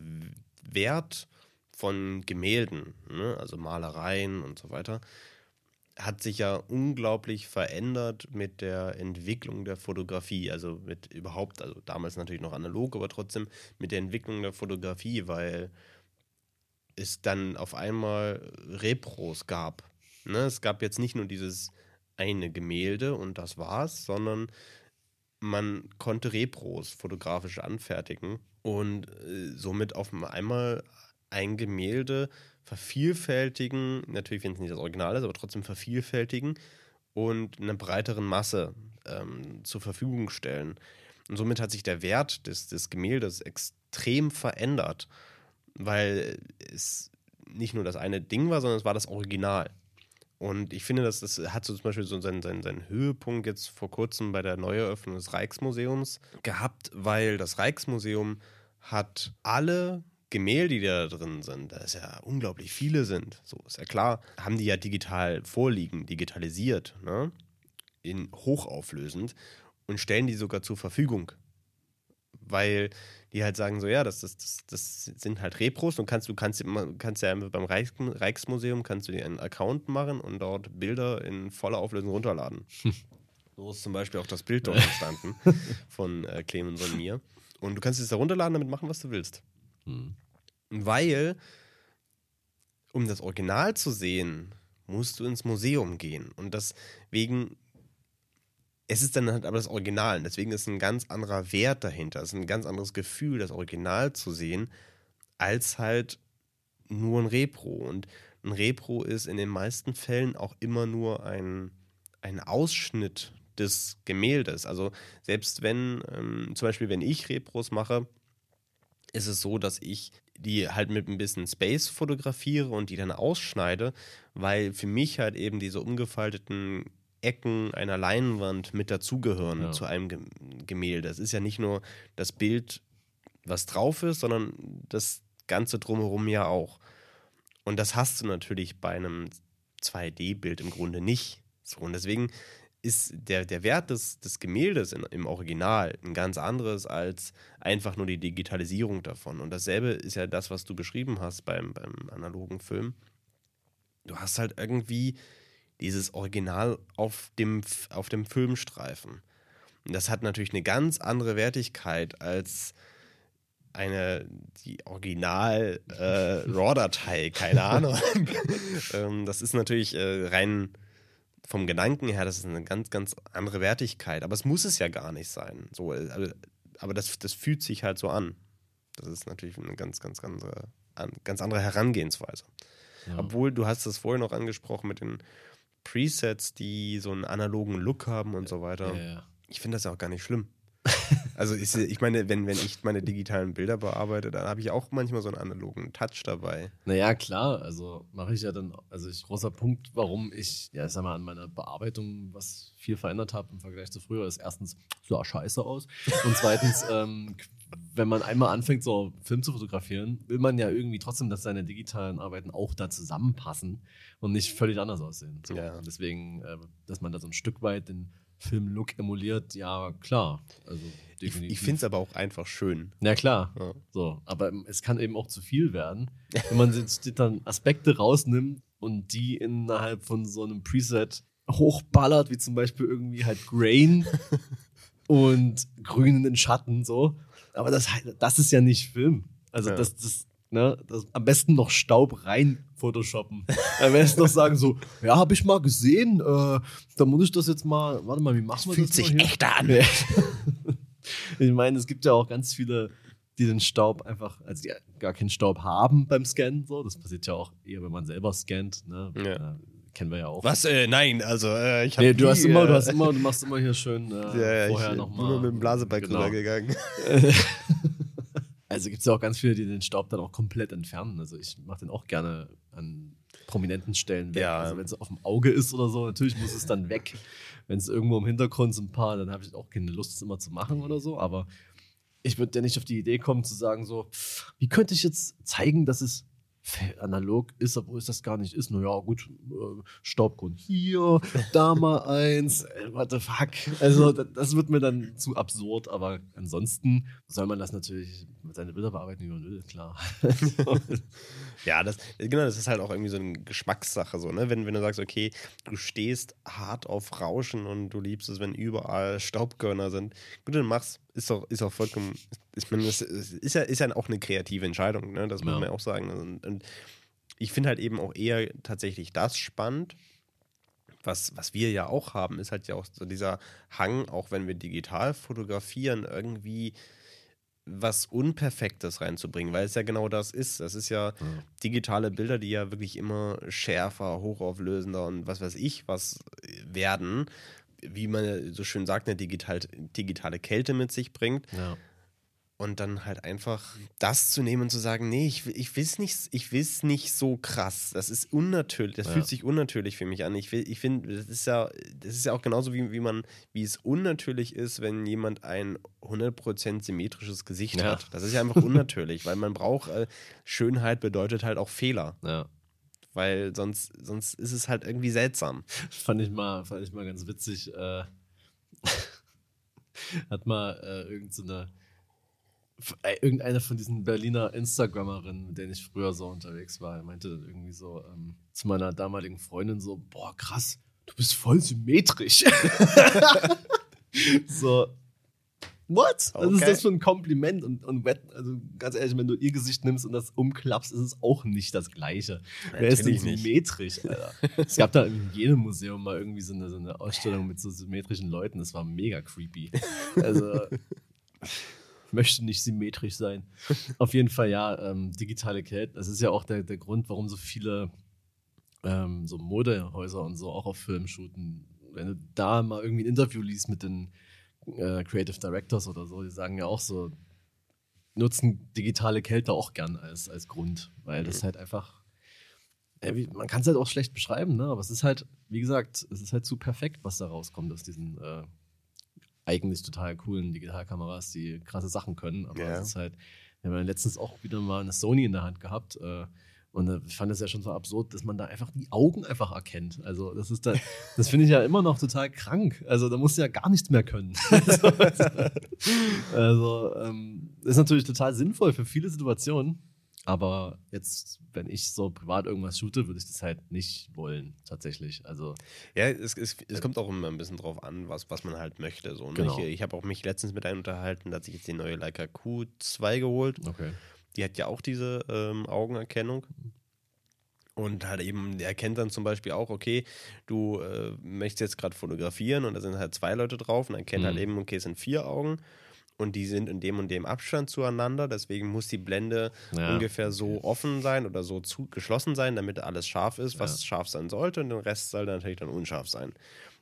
Speaker 2: Wert von Gemälden, ne, also Malereien und so weiter, hat sich ja unglaublich verändert mit der Entwicklung der Fotografie. Also mit überhaupt, also damals natürlich noch analog, aber trotzdem mit der Entwicklung der Fotografie, weil es dann auf einmal Repros gab. Ne? Es gab jetzt nicht nur dieses eine Gemälde und das war's, sondern man konnte Repros fotografisch anfertigen und äh, somit auf einmal ein Gemälde vervielfältigen, natürlich, wenn es nicht das Original ist, aber trotzdem vervielfältigen und einer breiteren Masse ähm, zur Verfügung stellen. Und somit hat sich der Wert des, des Gemäldes extrem verändert, weil es nicht nur das eine Ding war, sondern es war das Original. Und ich finde, dass das hat so zum Beispiel so seinen, seinen, seinen Höhepunkt jetzt vor kurzem bei der Neueröffnung des Rijksmuseums gehabt, weil das Rijksmuseum hat alle Gemälde, die da drin sind, da es ja unglaublich viele sind, so ist ja klar, haben die ja digital vorliegen, digitalisiert, ne? in hochauflösend und stellen die sogar zur Verfügung. Weil die halt sagen so, ja, das, das, das, das sind halt Repros und kannst du kannst, kannst ja beim Reichs, Reichsmuseum kannst du dir einen Account machen und dort Bilder in voller Auflösung runterladen. so ist zum Beispiel auch das Bild dort entstanden von äh, Clemens und mir. Und du kannst es da runterladen, damit machen, was du willst. Hm. Weil, um das Original zu sehen, musst du ins Museum gehen. Und deswegen, es ist dann halt aber das Original. Deswegen ist ein ganz anderer Wert dahinter. Es ist ein ganz anderes Gefühl, das Original zu sehen, als halt nur ein Repro. Und ein Repro ist in den meisten Fällen auch immer nur ein, ein Ausschnitt des Gemäldes. Also selbst wenn, ähm, zum Beispiel wenn ich Repros mache, ist es so, dass ich die halt mit ein bisschen Space fotografiere und die dann ausschneide, weil für mich halt eben diese umgefalteten Ecken einer Leinwand mit dazugehören ja. zu einem Gemälde. Es ist ja nicht nur das Bild, was drauf ist, sondern das Ganze drumherum ja auch. Und das hast du natürlich bei einem 2D-Bild im Grunde nicht. So, und deswegen ist der, der Wert des, des Gemäldes in, im Original ein ganz anderes als einfach nur die Digitalisierung davon. Und dasselbe ist ja das, was du beschrieben hast beim, beim analogen Film. Du hast halt irgendwie dieses Original auf dem, auf dem Filmstreifen. Und das hat natürlich eine ganz andere Wertigkeit als eine, die Original äh, RAW-Datei, keine Ahnung. ähm, das ist natürlich äh, rein vom Gedanken her, das ist eine ganz, ganz andere Wertigkeit. Aber es muss es ja gar nicht sein. So, also, aber das, das fühlt sich halt so an. Das ist natürlich eine ganz, ganz andere, ganz andere Herangehensweise. Ja. Obwohl, du hast das vorher noch angesprochen mit den Presets, die so einen analogen Look haben und so weiter.
Speaker 1: Ja, ja.
Speaker 2: Ich finde das ja auch gar nicht schlimm. Also ich, ich meine, wenn, wenn ich meine digitalen Bilder bearbeite, dann habe ich auch manchmal so einen analogen Touch dabei.
Speaker 1: Naja, klar, also mache ich ja dann, also ich, großer Punkt, warum ich, ja, ich sag mal, an meiner Bearbeitung was viel verändert habe im Vergleich zu früher, ist erstens, sah scheiße aus und zweitens, ähm, wenn man einmal anfängt, so Film zu fotografieren, will man ja irgendwie trotzdem, dass seine digitalen Arbeiten auch da zusammenpassen und nicht völlig anders aussehen. So.
Speaker 2: Ja.
Speaker 1: Deswegen, äh, dass man da so ein Stück weit den Filmlook emuliert, ja klar. Also
Speaker 2: definitiv. Ich, ich finde es aber auch einfach schön.
Speaker 1: Ja, klar. Ja. So, aber es kann eben auch zu viel werden, wenn man sich dann Aspekte rausnimmt und die innerhalb von so einem Preset hochballert, wie zum Beispiel irgendwie halt Grain und Grün in den Schatten, so. Aber das, das ist ja nicht Film. Also ja. das, das, Ne? Das, am besten noch Staub rein photoshoppen. Am besten noch sagen so, ja, habe ich mal gesehen, äh, da muss ich das jetzt mal, warte mal, wie machen wir
Speaker 2: Fühlt
Speaker 1: das
Speaker 2: Fühlt sich echter an.
Speaker 1: ich meine, es gibt ja auch ganz viele, die den Staub einfach, also die gar keinen Staub haben beim Scannen. So. Das passiert ja auch eher, wenn man selber scannt. Ne?
Speaker 2: Ja.
Speaker 1: Äh, kennen wir ja auch.
Speaker 2: Was? Äh, nein, also äh, ich
Speaker 1: habe. Nee, du hast immer, du hast immer, du machst immer hier schön
Speaker 2: äh, ja,
Speaker 1: vorher
Speaker 2: nochmal. Ich bin mit dem Blasebalg genau. rübergegangen.
Speaker 1: Also gibt es ja auch ganz viele, die den Staub dann auch komplett entfernen. Also ich mache den auch gerne an prominenten Stellen weg.
Speaker 2: Ja.
Speaker 1: Also wenn es auf dem Auge ist oder so, natürlich muss es dann weg. Wenn es irgendwo im Hintergrund sind ein paar, dann habe ich auch keine Lust, es immer zu machen oder so. Aber ich würde ja nicht auf die Idee kommen zu sagen so, wie könnte ich jetzt zeigen, dass es analog ist, obwohl es das gar nicht ist. Naja, gut, äh, Staubgrund hier, da mal eins, äh, what the fuck. Also, das wird mir dann zu absurd, aber ansonsten soll man das natürlich mit seinen Bilder bearbeiten, wie man will, klar.
Speaker 2: ja, das, genau, das ist halt auch irgendwie so eine Geschmackssache, so, ne? Wenn, wenn du sagst, okay, du stehst hart auf Rauschen und du liebst es, wenn überall Staubkörner sind, gut, dann mach's. Ist doch, ist auch vollkommen, ich meine, das ist ja, ist ja auch eine kreative Entscheidung, ne? Das muss ja. man ja auch sagen. Und, und ich finde halt eben auch eher tatsächlich das spannend, was, was wir ja auch haben, ist halt ja auch so dieser Hang, auch wenn wir digital fotografieren, irgendwie was Unperfektes reinzubringen, weil es ja genau das ist. Das ist ja, ja, digitale Bilder, die ja wirklich immer schärfer, hochauflösender und was weiß ich was werden, wie man so schön sagt, eine digital, digitale Kälte mit sich bringt.
Speaker 1: Ja.
Speaker 2: Und dann halt einfach das zu nehmen und zu sagen, nee, ich, ich will es nicht, ich will's nicht so krass. Das ist unnatürlich, das ja. fühlt sich unnatürlich für mich an. Ich, ich finde, das ist ja, das ist ja auch genauso wie, wie man, wie es unnatürlich ist, wenn jemand ein 100% symmetrisches Gesicht ja. hat. Das ist ja einfach unnatürlich, weil man braucht, äh, Schönheit bedeutet halt auch Fehler.
Speaker 1: Ja.
Speaker 2: Weil sonst, sonst ist es halt irgendwie seltsam.
Speaker 1: Fand ich mal, fand ich mal ganz witzig. Äh, hat mal äh, irgendeine äh, irgendeine von diesen Berliner Instagrammerinnen, mit denen ich früher so unterwegs war, meinte irgendwie so ähm, zu meiner damaligen Freundin so, boah, krass, du bist voll symmetrisch. so, what? Was ist das für ein Kompliment? Und, und also ganz ehrlich, wenn du ihr Gesicht nimmst und das umklappst, ist es auch nicht das Gleiche. Wer ist denn symmetrisch, Alter? es gab da in jedem Museum mal irgendwie so eine, so eine Ausstellung mit so symmetrischen Leuten. Das war mega creepy. Also möchte nicht symmetrisch sein. Auf jeden Fall, ja, ähm, digitale Kälte. Das ist ja auch der, der Grund, warum so viele ähm, so Modehäuser und so auch auf Film shooten. Wenn du da mal irgendwie ein Interview liest mit den äh, Creative Directors oder so, die sagen ja auch so, nutzen digitale Kälte auch gern als, als Grund, weil das mhm. halt einfach, wie, man kann es halt auch schlecht beschreiben, ne? aber es ist halt, wie gesagt, es ist halt zu perfekt, was da rauskommt aus diesen äh, eigentlich total coolen Digitalkameras, die krasse Sachen können. Aber
Speaker 2: ja.
Speaker 1: es ist halt, wir haben letztens auch wieder mal eine Sony in der Hand gehabt. Äh, und äh, ich fand das ja schon so absurd, dass man da einfach die Augen einfach erkennt. Also, das ist da, das finde ich ja immer noch total krank. Also, da musst du ja gar nichts mehr können. also, ähm, ist natürlich total sinnvoll für viele Situationen. Aber jetzt, wenn ich so privat irgendwas shoote, würde ich das halt nicht wollen, tatsächlich. Also,
Speaker 2: Ja, es, es, es kommt auch immer ein bisschen drauf an, was, was man halt möchte. So, ne?
Speaker 1: Genau.
Speaker 2: Ich, ich habe auch mich letztens mit einem unterhalten, da hat sich jetzt die neue Leica Q2 geholt.
Speaker 1: okay.
Speaker 2: Die hat ja auch diese ähm, Augenerkennung. Und halt eben, der erkennt dann zum Beispiel auch, okay, du äh, möchtest jetzt gerade fotografieren und da sind halt zwei Leute drauf und erkennt
Speaker 1: Mhm.
Speaker 2: halt eben, okay, es sind vier Augen und die sind in dem und dem Abstand zueinander, deswegen muss die Blende
Speaker 1: Ja,
Speaker 2: ungefähr so offen sein oder so zu, geschlossen sein, damit alles scharf ist, was
Speaker 1: Ja.
Speaker 2: scharf sein sollte und der Rest soll dann natürlich dann unscharf sein.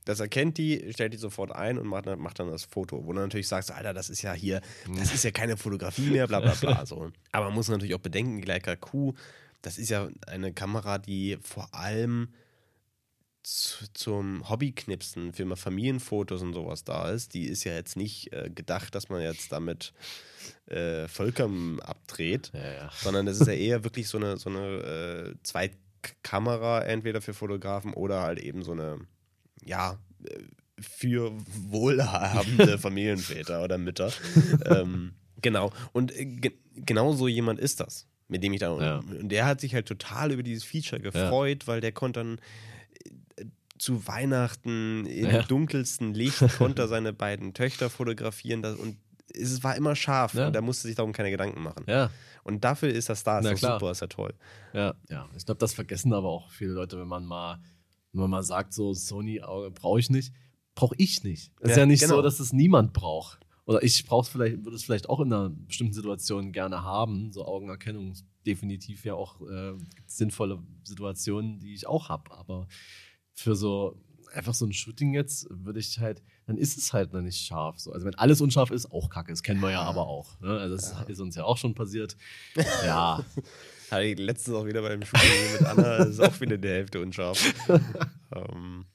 Speaker 2: Das erkennt die, stellt die sofort ein und macht, dann- macht dann das Foto, wo du natürlich sagst, Alter, das ist ja hier, das ist ja keine Fotografie mehr, bla bla bla. So. Aber man muss natürlich auch bedenken, Leica Q, das ist ja eine Kamera, die vor allem zu, zum Hobbyknipsen für mal Familienfotos und sowas da ist. Die ist ja jetzt nicht äh, gedacht, dass man jetzt damit äh, Völker abdreht
Speaker 1: Ja, ja.
Speaker 2: sondern das ist ja eher wirklich so eine, so eine äh, Zweitkamera, entweder für Fotografen oder halt eben so eine, ja, äh, für wohlhabende Familienväter oder Mütter. ähm, genau. Und äh, ge genau so jemand ist das, mit dem ich da.
Speaker 1: Ja.
Speaker 2: Und der hat sich halt total über dieses Feature gefreut, weil der konnte dann äh, zu Weihnachten im
Speaker 1: Ja.
Speaker 2: dunkelsten Licht konnte seine beiden Töchter fotografieren das, und es war immer scharf
Speaker 1: Ja.
Speaker 2: und da musste sich darum keine Gedanken machen.
Speaker 1: Ja,
Speaker 2: Und dafür ist das da, ist
Speaker 1: Na
Speaker 2: das
Speaker 1: klar.
Speaker 2: super, ist ja toll.
Speaker 1: ja, ja. Ich glaube, das vergessen aber auch viele Leute, wenn man mal, wenn man mal sagt, so Sony brauche ich nicht. Brauche ich nicht. Es ist
Speaker 2: Ja,
Speaker 1: ja nicht
Speaker 2: genau.
Speaker 1: so, dass es niemand braucht. Oder ich brauche es vielleicht, würde es vielleicht auch in einer bestimmten Situation gerne haben. So Augenerkennung ist definitiv ja auch äh, sinnvolle Situationen, die ich auch habe. Aber für so einfach so ein Shooting jetzt würde ich halt, dann ist es halt noch nicht scharf. So. Also wenn alles unscharf ist, auch kacke. Das kennen wir ja aber auch. Ne? Also das ist uns ja auch schon passiert. Ja,
Speaker 2: Hatte ich letztens auch wieder beim Shooting mit Anna, das ist auch wieder der Hälfte unscharf. ähm,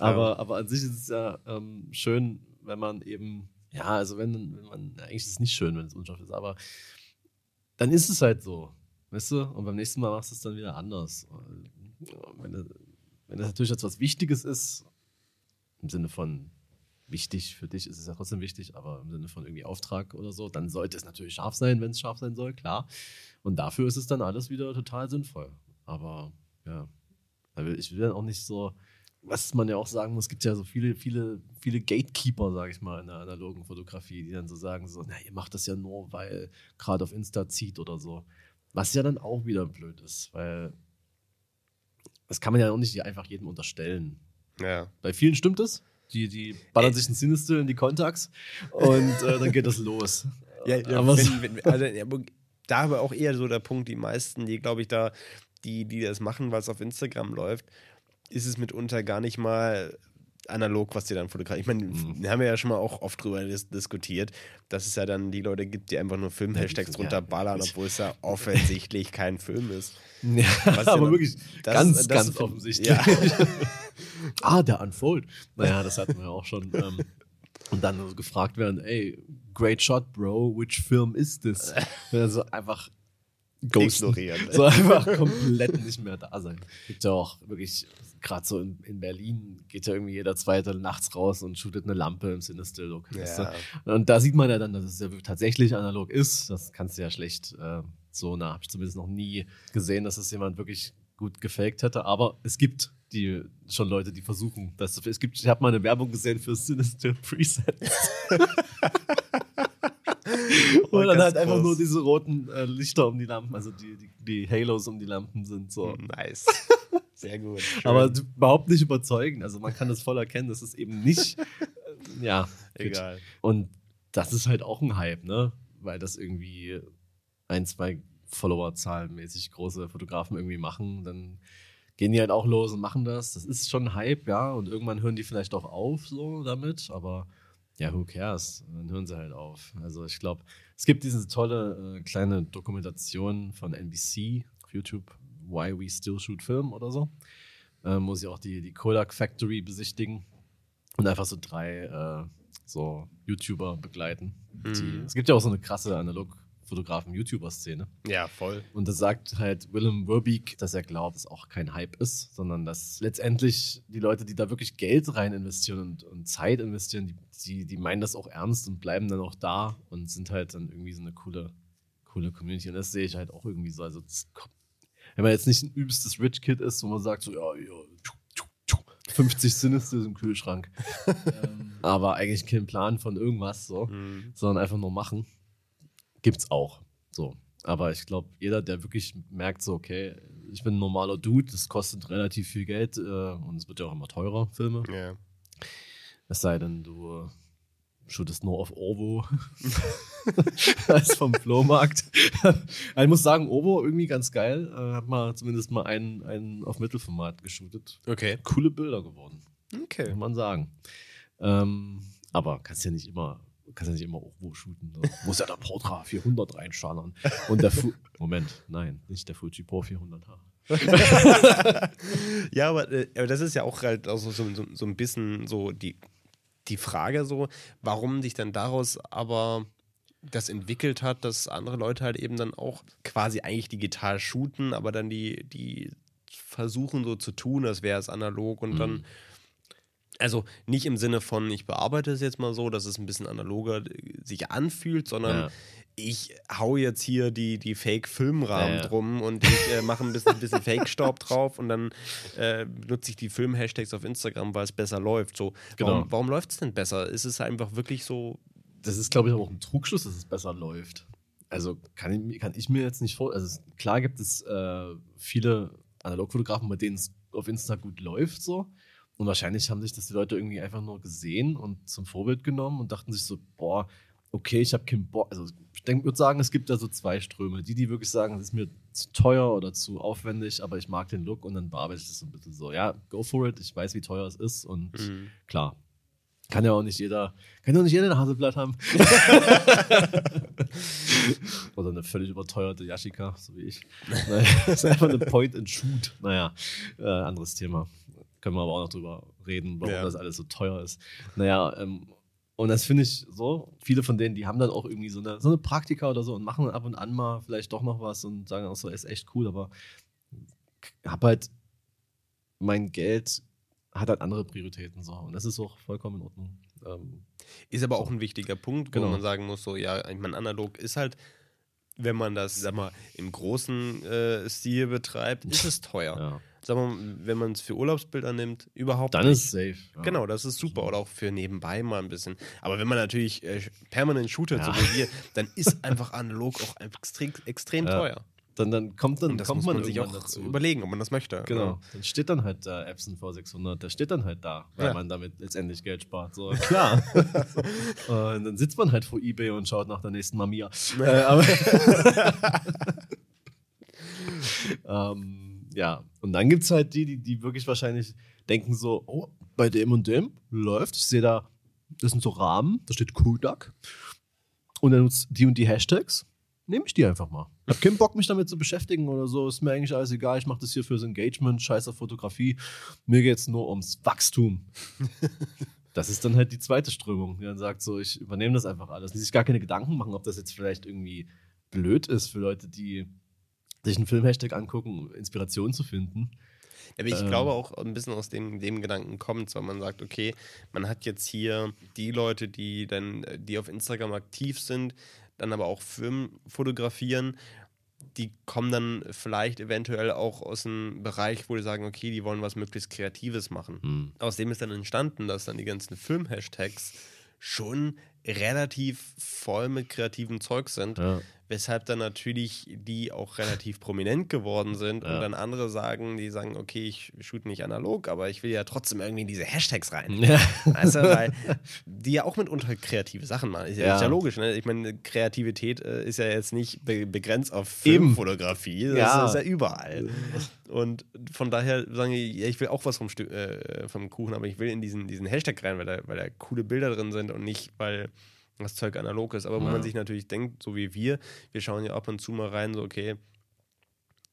Speaker 1: Aber, aber an sich ist es ja ähm, schön, wenn man eben, ja, also wenn, wenn man, ja, eigentlich ist es nicht schön, wenn es unscharf ist, aber dann ist es halt so, weißt du? Und beim nächsten Mal machst du es dann wieder anders. Wenn, das- wenn das natürlich jetzt was Wichtiges ist, im Sinne von wichtig für dich ist es ja trotzdem wichtig, aber im Sinne von irgendwie Auftrag oder so, dann sollte es natürlich scharf sein, wenn es scharf sein soll, klar. Und dafür ist es dann alles wieder total sinnvoll. Aber ja, also ich will dann auch nicht so, was man ja auch sagen muss, es gibt ja so viele, viele, viele Gatekeeper, sage ich mal, in der analogen Fotografie, die dann so sagen, so, na, ihr macht das ja nur, weil gerade auf Insta zieht oder so. Was ja dann auch wieder blöd ist, weil das kann man ja auch nicht einfach jedem unterstellen.
Speaker 2: ja.
Speaker 1: Bei vielen stimmt es. Die, die ballern sich ein Sinistil in die Kontakts und äh, dann geht das los.
Speaker 2: Ja, ja
Speaker 1: Aber
Speaker 2: wenn, wenn, also, ja, da aber auch eher so der Punkt, die meisten, die glaube ich da, die, die das machen, weil es auf Instagram läuft, ist es mitunter gar nicht mal analog, was die dann fotografieren. Ich meine,
Speaker 1: Mhm.
Speaker 2: wir haben ja schon mal auch oft drüber dis diskutiert, dass es ja dann die Leute gibt, die einfach nur Film-Hashtags
Speaker 1: Ja,
Speaker 2: runterballern, obwohl es ja offensichtlich kein Film ist.
Speaker 1: Ja,
Speaker 2: Was ja
Speaker 1: aber
Speaker 2: dann-
Speaker 1: wirklich
Speaker 2: das-
Speaker 1: ganz,
Speaker 2: das
Speaker 1: ganz offensichtlich.
Speaker 2: ja.
Speaker 1: ah, der Unfold. Naja, das hatten wir auch schon. Ähm, und dann so gefragt werden, ey, great shot, bro, which film is this? Also einfach ghosten.
Speaker 2: Ignorieren.
Speaker 1: So einfach komplett nicht mehr da sein. Gibt ja auch wirklich, gerade so in, in Berlin, geht ja irgendwie jeder zweite nachts raus und shootet eine Lampe im Cinestill-Look. weißt
Speaker 2: Ja.
Speaker 1: Und da sieht man ja dann, dass es ja tatsächlich analog ist. Das kannst du ja schlecht äh, so, na, habe ich zumindest noch nie gesehen, dass es jemand wirklich gut gefaked hätte. Aber es gibt die schon Leute, die versuchen, das zu Es gibt, ich habe mal eine Werbung gesehen für Sinister Presets. Und dann halt einfach
Speaker 2: groß.
Speaker 1: nur diese roten äh, Lichter um die Lampen, also die, die, die Halos um die Lampen sind so.
Speaker 2: Nice. Sehr gut. Schön.
Speaker 1: Aber überhaupt nicht überzeugen. Also man kann das voll erkennen, das ist eben nicht, äh, ja,
Speaker 2: egal.
Speaker 1: Und das ist halt auch ein Hype, ne? Weil das irgendwie ein, zwei Follower-zahlenmäßig große Fotografen irgendwie machen, dann gehen die halt auch los und machen das. Das ist schon ein Hype, ja. Und irgendwann hören die vielleicht auch auf so damit, aber ja, who cares? Dann hören sie halt auf. Also ich glaube, es gibt diese tolle äh, kleine Dokumentation von NBC auf YouTube, Why We Still Shoot Film oder so. Äh, muss ich auch die, die Kodak Factory besichtigen und einfach so drei äh, so YouTuber begleiten. Die,
Speaker 2: Mhm.
Speaker 1: es gibt ja auch so eine krasse Analog-Fotografen-YouTuber-Szene.
Speaker 2: Ja, voll.
Speaker 1: Und das sagt halt Willem Werbeek, dass er glaubt, dass auch kein Hype ist, sondern dass letztendlich die Leute, die da wirklich Geld rein investieren und, und Zeit investieren, die, die, die meinen das auch ernst und bleiben dann auch da und sind halt dann irgendwie so eine coole, coole Community. Und das sehe ich halt auch irgendwie so. Also, wenn man jetzt nicht ein übstes Rich Kid ist, wo man sagt, so, ja, ja, tschu, tschu, tschu, 50 Sinistres im Kühlschrank. aber eigentlich keinen Plan von irgendwas, so,
Speaker 2: Mhm.
Speaker 1: sondern einfach nur machen. Gibt's auch. So. Aber ich glaube, jeder, der wirklich merkt, so, okay, ich bin ein normaler Dude, das kostet relativ viel Geld äh, und es wird ja auch immer teurer, Filme.
Speaker 2: Ja.
Speaker 1: Es sei denn, du shootest nur auf Ovo als vom Flohmarkt. ich muss sagen, Ovo irgendwie ganz geil. Äh, hab mal zumindest mal einen, einen auf Mittelformat geshootet.
Speaker 2: Okay.
Speaker 1: Coole Bilder geworden,
Speaker 2: Okay.
Speaker 1: kann man sagen. Ähm, aber kannst ja nicht immer, kannst ja nicht immer Ovo shooten. Ne? Muss ja der Portra 400 reinschallern. Und der Fu Moment, nein, nicht der Fuji Pro 400H.
Speaker 2: Ja, aber, äh, aber das ist ja auch halt also so, so, so ein bisschen so die, die Frage so, warum sich dann daraus aber das entwickelt hat, dass andere Leute halt eben dann auch quasi eigentlich digital shooten, aber dann die, die versuchen so zu tun, als wäre es analog und dann also nicht im Sinne von, ich bearbeite es jetzt mal so, dass es ein bisschen analoger äh, sich anfühlt, sondern
Speaker 1: Ja.
Speaker 2: ich hau jetzt hier die, die Fake-Filmrahmen
Speaker 1: Ja, ja.
Speaker 2: drum und ich äh, mache ein bisschen, bisschen Fake-Staub drauf und dann äh, nutze ich die Film-Hashtags auf Instagram, weil es besser läuft. So,
Speaker 1: Genau.
Speaker 2: warum, warum läuft es denn besser? Ist es einfach wirklich so,
Speaker 1: das ist, glaube ich, auch ein Trugschluss, dass es besser läuft. Also kann ich, kann ich mir jetzt nicht vor. Also klar gibt es äh, viele Analogfotografen, bei denen es auf Insta gut läuft so. Und wahrscheinlich haben sich das die Leute irgendwie einfach nur gesehen und zum Vorbild genommen und dachten sich so, boah, okay, ich habe keinen Bock. Also ich denk- würde sagen, es gibt da so zwei Ströme. Die, die wirklich sagen, es ist mir zu teuer oder zu aufwendig, aber ich mag den Look und dann bearbeite ich das so ein bisschen so. Ja, go for it. Ich weiß, wie teuer es ist und
Speaker 2: Mhm.
Speaker 1: klar. Kann ja auch nicht jeder, kann ja auch nicht jeder ein Hasselblatt haben. Oder eine völlig überteuerte Yashica, so wie ich. Naja, das ist einfach eine Point-and-Shoot. Naja, äh, anderes Thema. Können wir aber auch noch drüber reden, warum
Speaker 2: Ja.
Speaker 1: das alles so teuer ist. Naja, ähm, und das finde ich so, viele von denen, die haben dann auch irgendwie so eine, so eine Praktika oder so und machen ab und an mal vielleicht doch noch was und sagen auch so, ist echt cool, aber hab halt mein Geld hat halt andere Prioritäten so und das ist auch vollkommen in Ordnung. Ähm,
Speaker 2: Ist aber auch ein wichtiger Punkt, wo
Speaker 1: Genau.
Speaker 2: man sagen muss, so, ja, ich meine, analog ist halt, wenn man das, sag mal, im großen äh, Stil betreibt, ist es teuer.
Speaker 1: ja.
Speaker 2: Sag mal, wenn man es für Urlaubsbilder nimmt, überhaupt
Speaker 1: Dann
Speaker 2: nicht.
Speaker 1: ist es safe. Ja.
Speaker 2: Genau, das ist super. Oder auch für nebenbei mal ein bisschen. Aber wenn man natürlich äh, permanent shootet, so
Speaker 1: Ja.
Speaker 2: wie wir, dann ist einfach analog auch extrem, extrem
Speaker 1: Ja.
Speaker 2: teuer.
Speaker 1: Dann, dann kommt, dann
Speaker 2: Und das
Speaker 1: kommt
Speaker 2: muss
Speaker 1: man,
Speaker 2: man sich auch
Speaker 1: dazu.
Speaker 2: überlegen, ob man das möchte.
Speaker 1: Genau. Dann steht dann halt der Epson V600, der steht dann halt da, weil man damit letztendlich Geld spart. So, klar. und dann sitzt man halt vor Ebay und schaut nach der nächsten Mamiya. äh, aber ähm, ja, und dann gibt es halt die, die, die wirklich wahrscheinlich denken so, oh, bei dem und dem läuft. Ich sehe da, das sind so Rahmen, da steht Kodak. Und dann nutzt die und die Hashtags. Nehme ich die einfach mal. Hab keinen Bock, mich damit zu beschäftigen oder so. Ist mir eigentlich alles egal. Ich mache das hier fürs Engagement, scheiß auf Fotografie. Mir geht es nur ums Wachstum. Das ist dann halt die zweite Strömung, die dann sagt so, ich übernehme das einfach alles. Die sich gar keine Gedanken machen, ob das jetzt vielleicht irgendwie blöd ist für Leute, die sich einen Film-Hashtag angucken, um Inspiration zu finden.
Speaker 2: Aber ich
Speaker 1: Ähm.
Speaker 2: glaube auch ein bisschen aus dem, dem Gedanken kommt, weil man sagt, okay, man hat jetzt hier die Leute, die dann, die auf Instagram aktiv sind, dann aber auch Firmen fotografieren, die kommen dann vielleicht eventuell auch aus einem Bereich, wo die sagen, okay, die wollen was möglichst Kreatives machen. Aus dem ist dann entstanden, dass dann die ganzen Film-Hashtags schon relativ voll mit kreativem Zeug sind,
Speaker 1: Ja.
Speaker 2: Weshalb dann natürlich die auch relativ prominent geworden sind und
Speaker 1: Ja.
Speaker 2: dann andere sagen, die sagen, okay, ich shoot nicht analog, aber ich will ja trotzdem irgendwie in diese Hashtags rein.
Speaker 1: Ja.
Speaker 2: Also, weil die ja auch mitunter kreative Sachen machen. Ist ja,
Speaker 1: Ja.
Speaker 2: ist ja logisch, ne? Ich meine, Kreativität äh, ist ja jetzt nicht be begrenzt auf. Filmfotografie, das
Speaker 1: Ja.
Speaker 2: ist ja überall. Und von daher sagen die, ja, ich will auch was vom, äh, vom Kuchen, aber ich will in diesen, diesen Hashtag rein, weil da, weil da coole Bilder drin sind und nicht, weil das Zeug analog ist. Aber wo
Speaker 1: Ja.
Speaker 2: man sich natürlich denkt, so wie wir, wir schauen ja ab und zu mal rein, so okay,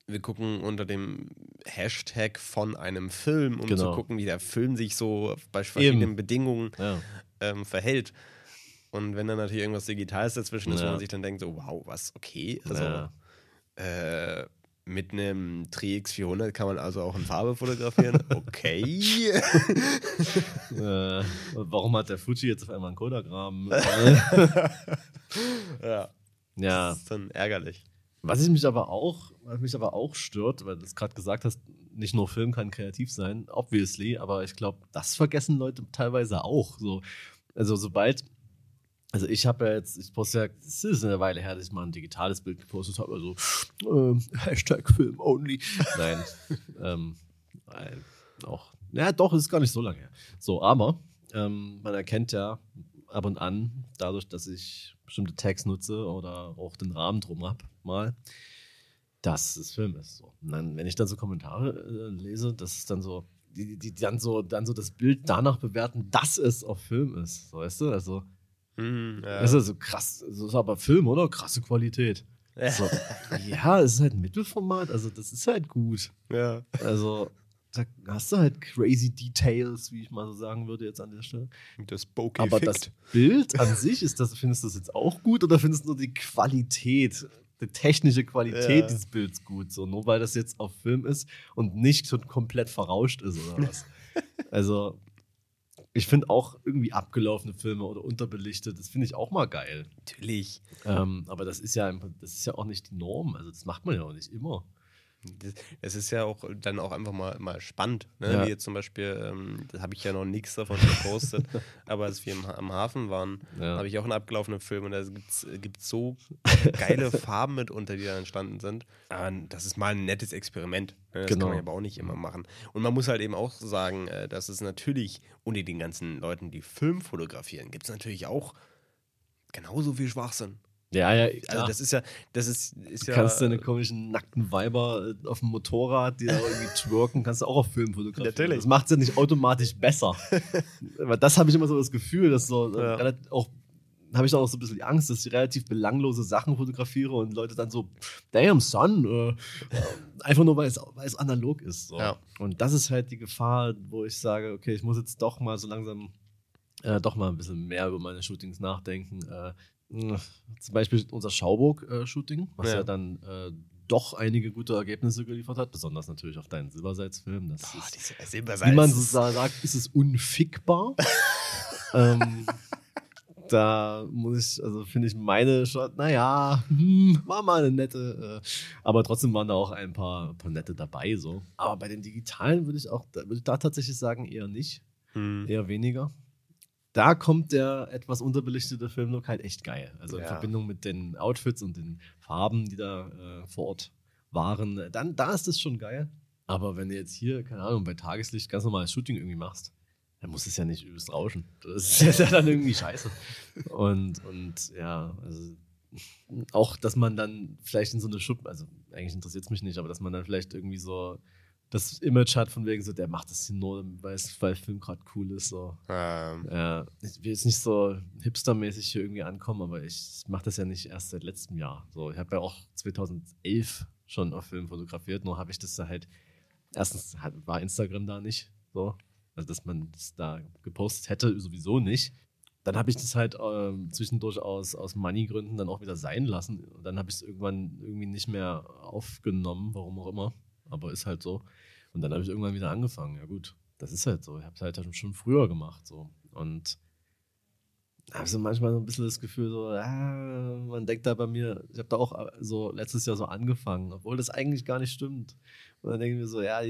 Speaker 2: wir gucken unter dem Hashtag von einem Film, um
Speaker 1: Genau.
Speaker 2: zu gucken, wie der Film sich so bei verschiedenen
Speaker 1: Eben.
Speaker 2: Bedingungen
Speaker 1: Ja.
Speaker 2: ähm, verhält. Und wenn dann natürlich irgendwas Digitales dazwischen ist, wo
Speaker 1: Ja.
Speaker 2: man sich dann denkt, so, wow, was, okay, also
Speaker 1: Ja.
Speaker 2: äh, mit einem Tri X400 kann man also auch in Farbe fotografieren. Okay.
Speaker 1: Äh, warum hat der Fuji jetzt auf einmal einen Kodak-Rahmen?
Speaker 2: ja.
Speaker 1: Ja.
Speaker 2: Das ist dann ärgerlich.
Speaker 1: Was ich mich aber auch, was mich aber auch stört, weil du es gerade gesagt hast, nicht nur Film kann kreativ sein, obviously, aber ich glaube, das vergessen Leute teilweise auch. So, also sobald, also ich habe ja jetzt, ich poste ja, es ist eine Weile her, dass ich mal ein digitales Bild gepostet habe, also ähm, Hashtag Film only. Nein, ähm, nein, auch, ja doch, ist gar nicht so lange her. So, aber ähm, man erkennt ja ab und an, dadurch, dass ich bestimmte Tags nutze oder auch den Rahmen drum habe, mal, dass es Film ist. So. Und dann, wenn ich dann so Kommentare äh, lese, das ist dann so, die, die dann so, dann so das Bild danach bewerten, dass es auf Film ist. So, weißt du? Also,
Speaker 2: Hm, ja.
Speaker 1: das ist so krass. Das ist aber Film, oder? Krasse Qualität. So. ja, es ist halt ein Mittelformat, also das ist halt gut.
Speaker 2: ja.
Speaker 1: Also, da hast du halt crazy Details, wie ich mal so sagen würde jetzt an der Stelle.
Speaker 2: Das Bokeh
Speaker 1: Aber
Speaker 2: fickt.
Speaker 1: das Bild an sich, ist das, findest du das jetzt auch gut oder findest du nur die Qualität, die technische Qualität
Speaker 2: Ja.
Speaker 1: dieses Bilds gut? So, nur weil das jetzt auf Film ist und nicht so komplett verrauscht ist oder was? also, ich finde auch irgendwie abgelaufene Filme oder unterbelichtet, das finde ich auch mal geil.
Speaker 2: Natürlich.
Speaker 1: Ähm, aber das ist ja das ist ja auch nicht die Norm. Also, das macht man ja auch nicht immer.
Speaker 2: Es ist ja auch dann auch einfach mal, mal spannend. Ne?
Speaker 1: Ja.
Speaker 2: Wie jetzt zum Beispiel, ähm, da habe ich ja noch nichts davon gepostet, aber als wir im, am Hafen waren,
Speaker 1: Ja.
Speaker 2: habe ich auch einen abgelaufenen Film und da gibt es so geile Farben mitunter, die da entstanden sind. Aber das ist mal ein nettes Experiment. Ne? Das
Speaker 1: Genau.
Speaker 2: kann man ja aber auch nicht immer machen. Und man muss halt eben auch sagen, äh, dass es natürlich unter den ganzen Leuten, die Film fotografieren, gibt es natürlich auch genauso viel Schwachsinn.
Speaker 1: Ja, ja,
Speaker 2: Also
Speaker 1: klar.
Speaker 2: das ist ja, das ist, ist
Speaker 1: Du
Speaker 2: ja.
Speaker 1: kannst deine komischen nackten Weiber äh, auf dem Motorrad, die da irgendwie twerken, kannst du auch auf Film fotografieren.
Speaker 2: Natürlich.
Speaker 1: Das macht es ja nicht automatisch besser. Aber das habe ich immer so das Gefühl, dass so äh,
Speaker 2: Ja.
Speaker 1: auch habe ich auch so ein bisschen die Angst, dass ich relativ belanglose Sachen fotografiere und Leute dann so, damn son, äh, einfach nur weil es, weil es analog ist. So.
Speaker 2: Ja.
Speaker 1: Und das ist halt die Gefahr, wo ich sage, okay, ich muss jetzt doch mal so langsam äh, doch mal ein bisschen mehr über meine Shootings nachdenken. Äh, zum Beispiel unser Schauburg-Shooting, was ja,
Speaker 2: Ja.
Speaker 1: dann äh, doch einige gute Ergebnisse geliefert hat, besonders natürlich auf deinen Silbersalz-Film. Das
Speaker 2: Boah,
Speaker 1: ist,
Speaker 2: Silbersalz.
Speaker 1: wie man so sa- sagt, ist es unfickbar. ähm, da muss ich, also finde ich meine Shot, naja, hm, war mal eine nette, äh, aber trotzdem waren da auch ein paar, paar nette dabei so. Aber bei den digitalen würde ich auch, da würde ich da tatsächlich sagen, eher nicht,
Speaker 2: Hm.
Speaker 1: eher weniger. Da kommt der etwas unterbelichtete Filmlook halt echt geil. Also in
Speaker 2: Ja.
Speaker 1: Verbindung mit den Outfits und den Farben, die da äh, vor Ort waren, dann da ist es schon geil. Aber wenn du jetzt hier, keine Ahnung, bei Tageslicht ganz normales Shooting irgendwie machst, dann muss es ja nicht übelst rauschen. Das ist ja dann irgendwie scheiße. Und, und ja, also auch, dass man dann vielleicht in so eine Schuppe, also eigentlich interessiert es mich nicht, aber dass man dann vielleicht irgendwie so das Image hat von wegen so, der macht das hier nur, weil weil Film gerade cool ist. So.
Speaker 2: Ähm,
Speaker 1: Ja, ich will jetzt nicht so hipstermäßig hier irgendwie ankommen, aber ich mache das ja nicht erst seit letztem Jahr. So, ich habe ja auch 2011 schon auf Film fotografiert, nur habe ich das da halt, erstens war Instagram da nicht, so, also dass man das da gepostet hätte, sowieso nicht. Dann habe ich das halt ähm, zwischendurch aus, aus Money-Gründen dann auch wieder sein lassen. Und dann habe ich es irgendwann irgendwie nicht mehr aufgenommen, warum auch immer. Aber ist halt so. Und dann habe ich irgendwann wieder angefangen. Ja, gut, das ist halt so. Ich habe es halt schon früher gemacht. So. Und habe so manchmal so ein bisschen das Gefühl, so, ah, man denkt da bei mir, ich habe da auch äh, so letztes Jahr so angefangen, obwohl das eigentlich gar nicht stimmt. Und dann denke ich mir so, ja,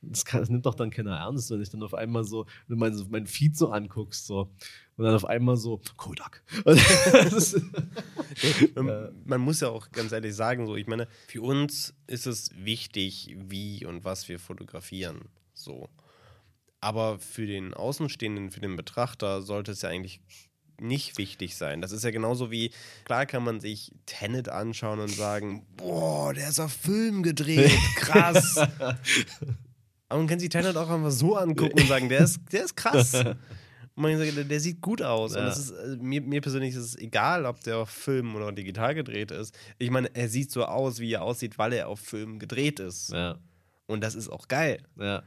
Speaker 1: das, kann, das nimmt doch dann keiner ernst, wenn ich dann auf einmal so, wenn du mein, mein Feed so anguckst, so, und dann auf einmal so, Kodak.
Speaker 2: Man,
Speaker 1: Ja.
Speaker 2: man muss ja auch ganz ehrlich sagen, so, ich meine, für uns ist es wichtig, wie und was wir fotografieren. So. Aber für den Außenstehenden, für den Betrachter sollte es ja eigentlich nicht wichtig sein. Das ist ja genauso wie, klar kann man sich Tenet anschauen und sagen, boah, der ist auf Film gedreht, krass. Aber man kann sich Tenet auch einfach so angucken und sagen, der ist, der ist krass. Und man sagt, der, der sieht gut aus. Und
Speaker 1: Ja.
Speaker 2: das ist, äh, mir, mir persönlich ist es egal, ob der auf Film oder digital gedreht ist. Ich meine, er sieht so aus, wie er aussieht, weil er auf Film gedreht ist.
Speaker 1: ja,
Speaker 2: Und das ist auch geil.
Speaker 1: ja,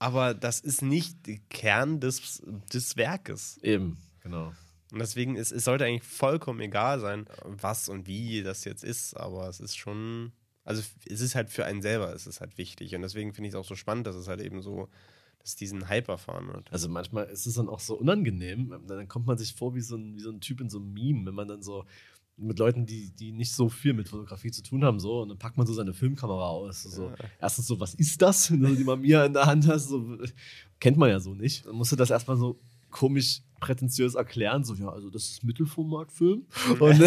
Speaker 2: Aber das ist nicht der Kern des, des Werkes.
Speaker 1: eben, genau.
Speaker 2: Und deswegen ist es sollte eigentlich vollkommen egal sein, was und wie das jetzt ist. Aber es ist schon, also es ist halt für einen selber, es ist halt wichtig. Und deswegen finde ich es auch so spannend, dass es halt eben so, dass diesen Hype erfahren wird.
Speaker 1: Also manchmal ist es dann auch so unangenehm. Dann kommt man sich vor wie so ein, wie so ein Typ in so einem Meme, wenn man dann so mit Leuten, die, die nicht so viel mit Fotografie zu tun haben, so, und dann packt man so seine Filmkamera aus. So.
Speaker 2: Ja.
Speaker 1: Erstens so, was ist das, die Mamiya in der Hand hast, so, kennt man ja so nicht. Dann musst du das erstmal so komisch prätentiös erklären, so, ja, also das ist Mittelformatfilm. Und,